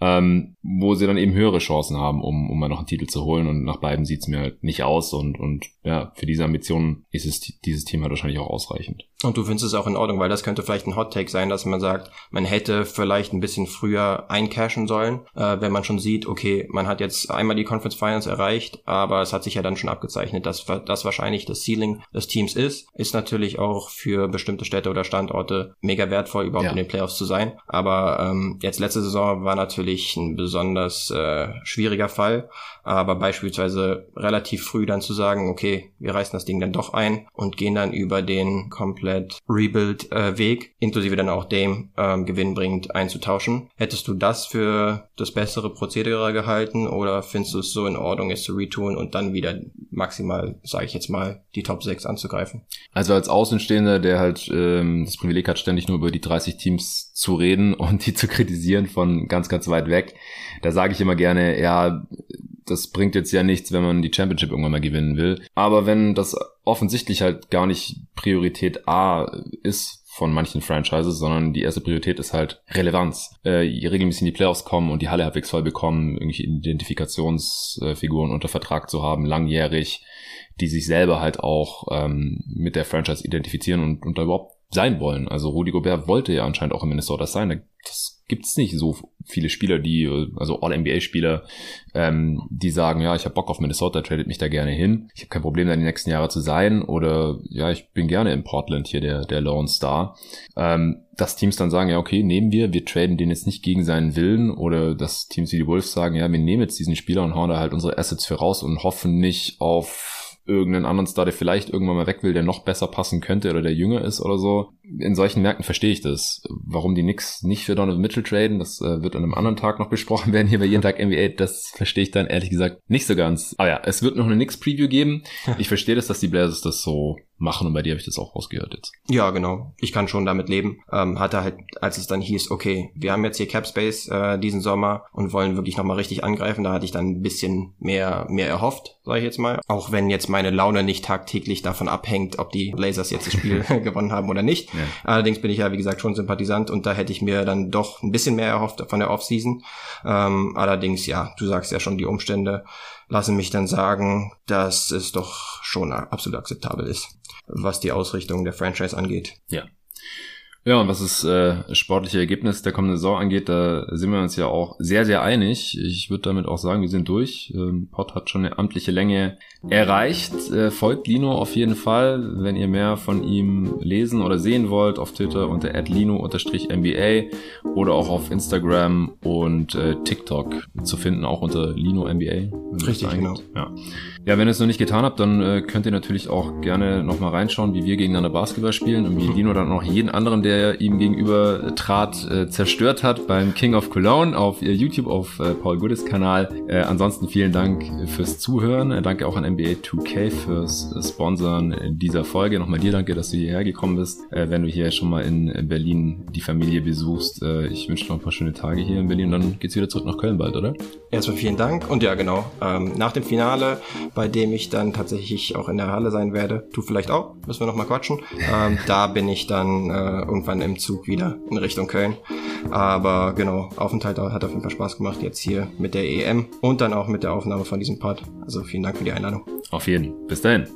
Ähm, wo sie dann eben höhere Chancen haben, um, um mal noch einen Titel zu holen. Und nach beiden sieht's mir halt nicht aus. Und, und ja, für diese Ambitionen ist es dieses Team halt wahrscheinlich auch ausreichend. Und du findest es auch in Ordnung, weil das könnte vielleicht ein Hot Take sein, dass man sagt, man hätte vielleicht ein bisschen früher eincashen sollen, äh, wenn man schon sieht, okay, man hat jetzt einmal die Conference Finals erreicht, aber es hat sich ja dann schon abgezeichnet, dass das wahrscheinlich das Ceiling des Teams ist. Ist natürlich auch für bestimmte Städte oder Standorte mega wertvoll, überhaupt ja. in den Playoffs zu sein. Aber ähm, jetzt letzte Saison war natürlich ein besonders äh, schwieriger Fall aber beispielsweise relativ früh dann zu sagen, okay, wir reißen das Ding dann doch ein und gehen dann über den komplett Rebuild-Weg, äh, inklusive dann auch dem ähm, gewinnbringend einzutauschen. Hättest du das für das bessere Prozedere gehalten oder findest du es so in Ordnung, es zu retun und dann wieder maximal, sage ich jetzt mal, die Top 6 anzugreifen? Also als Außenstehender, der halt ähm, das Privileg hat, ständig nur über die 30 Teams zu reden und die zu kritisieren von ganz, ganz weit weg, da sage ich immer gerne, ja, das bringt jetzt ja nichts, wenn man die Championship irgendwann mal gewinnen will. Aber wenn das offensichtlich halt gar nicht Priorität A ist von manchen Franchises, sondern die erste Priorität ist halt Relevanz. Äh, regelmäßig in die Playoffs kommen und die Halle halbwegs voll bekommen, irgendwelche Identifikationsfiguren unter Vertrag zu haben, langjährig, die sich selber halt auch ähm, mit der Franchise identifizieren und, und da überhaupt sein wollen. Also Rudy Gobert wollte ja anscheinend auch in Minnesota sein. Das gibt's nicht so viele Spieler, die, also All-NBA-Spieler, ähm, die sagen, ja, ich habe Bock auf Minnesota, tradet mich da gerne hin. Ich habe kein Problem, da die nächsten Jahre zu sein. Oder ja, ich bin gerne in Portland hier der, der Lone Star. Ähm, dass Teams dann sagen, ja, okay, nehmen wir, wir traden den jetzt nicht gegen seinen Willen. Oder dass Teams wie die Wolves sagen, ja, wir nehmen jetzt diesen Spieler und hauen da halt unsere Assets für raus und hoffen nicht auf irgendeinen anderen Star, der vielleicht irgendwann mal weg will, der noch besser passen könnte oder der jünger ist oder so. In solchen Märkten verstehe ich das. Warum die Knicks nicht für Donovan Mitchell traden, das äh, wird an einem anderen Tag noch besprochen werden hier bei jeden Tag NBA. Das verstehe ich dann ehrlich gesagt nicht so ganz. Aber ja, es wird noch eine Knicks-Preview geben. Ich verstehe das, dass die Blazers das so machen und bei dir habe ich das auch rausgehört jetzt. Ja, genau. Ich kann schon damit leben. Ähm, hatte halt, als es dann hieß, okay, wir haben jetzt hier Cap Space äh, diesen Sommer und wollen wirklich nochmal richtig angreifen, da hatte ich dann ein bisschen mehr, mehr erhofft, sage ich jetzt mal. Auch wenn jetzt meine Laune nicht tagtäglich davon abhängt, ob die Blazers jetzt das Spiel gewonnen haben oder nicht. Ja. Allerdings bin ich ja, wie gesagt, schon Sympathisant und da hätte ich mir dann doch ein bisschen mehr erhofft von der Offseason. Ähm, allerdings, ja, du sagst ja schon die Umstände lassen mich dann sagen, dass es doch schon absolut akzeptabel ist was die Ausrichtung der Franchise angeht. Ja. Ja, und was das äh, sportliche Ergebnis der kommenden Saison angeht, da sind wir uns ja auch sehr, sehr einig. Ich würde damit auch sagen, wir sind durch. Ähm, Pott hat schon eine amtliche Länge erreicht. Äh, folgt Lino auf jeden Fall, wenn ihr mehr von ihm lesen oder sehen wollt, auf Twitter unter lino-mba oder auch auf Instagram und äh, TikTok zu finden, auch unter Lino MBA. Richtig, genau. Ja. ja, wenn ihr es noch nicht getan habt, dann äh, könnt ihr natürlich auch gerne nochmal reinschauen, wie wir gegeneinander Basketball spielen und wie. Lino dann auch jeden anderen, der ihm gegenüber trat, äh, zerstört hat beim King of Cologne auf äh, YouTube, auf äh, Paul Goodes Kanal. Äh, ansonsten vielen Dank fürs Zuhören. Äh, danke auch an NBA 2K fürs Sponsoren dieser Folge. Nochmal dir danke, dass du hierher gekommen bist. Äh, wenn du hier schon mal in Berlin die Familie besuchst, äh, ich wünsche noch ein paar schöne Tage hier in Berlin dann geht's wieder zurück nach Köln bald, oder? Erstmal vielen Dank und ja, genau. Ähm, nach dem Finale, bei dem ich dann tatsächlich auch in der Halle sein werde, du vielleicht auch, müssen wir nochmal quatschen. Ähm, da bin ich dann äh, irgendwann im Zug wieder in Richtung Köln. Aber genau, Aufenthalt hat auf jeden Fall Spaß gemacht jetzt hier mit der EM und dann auch mit der Aufnahme von diesem Pod. Also vielen Dank für die Einladung. Auf jeden. Bis dahin.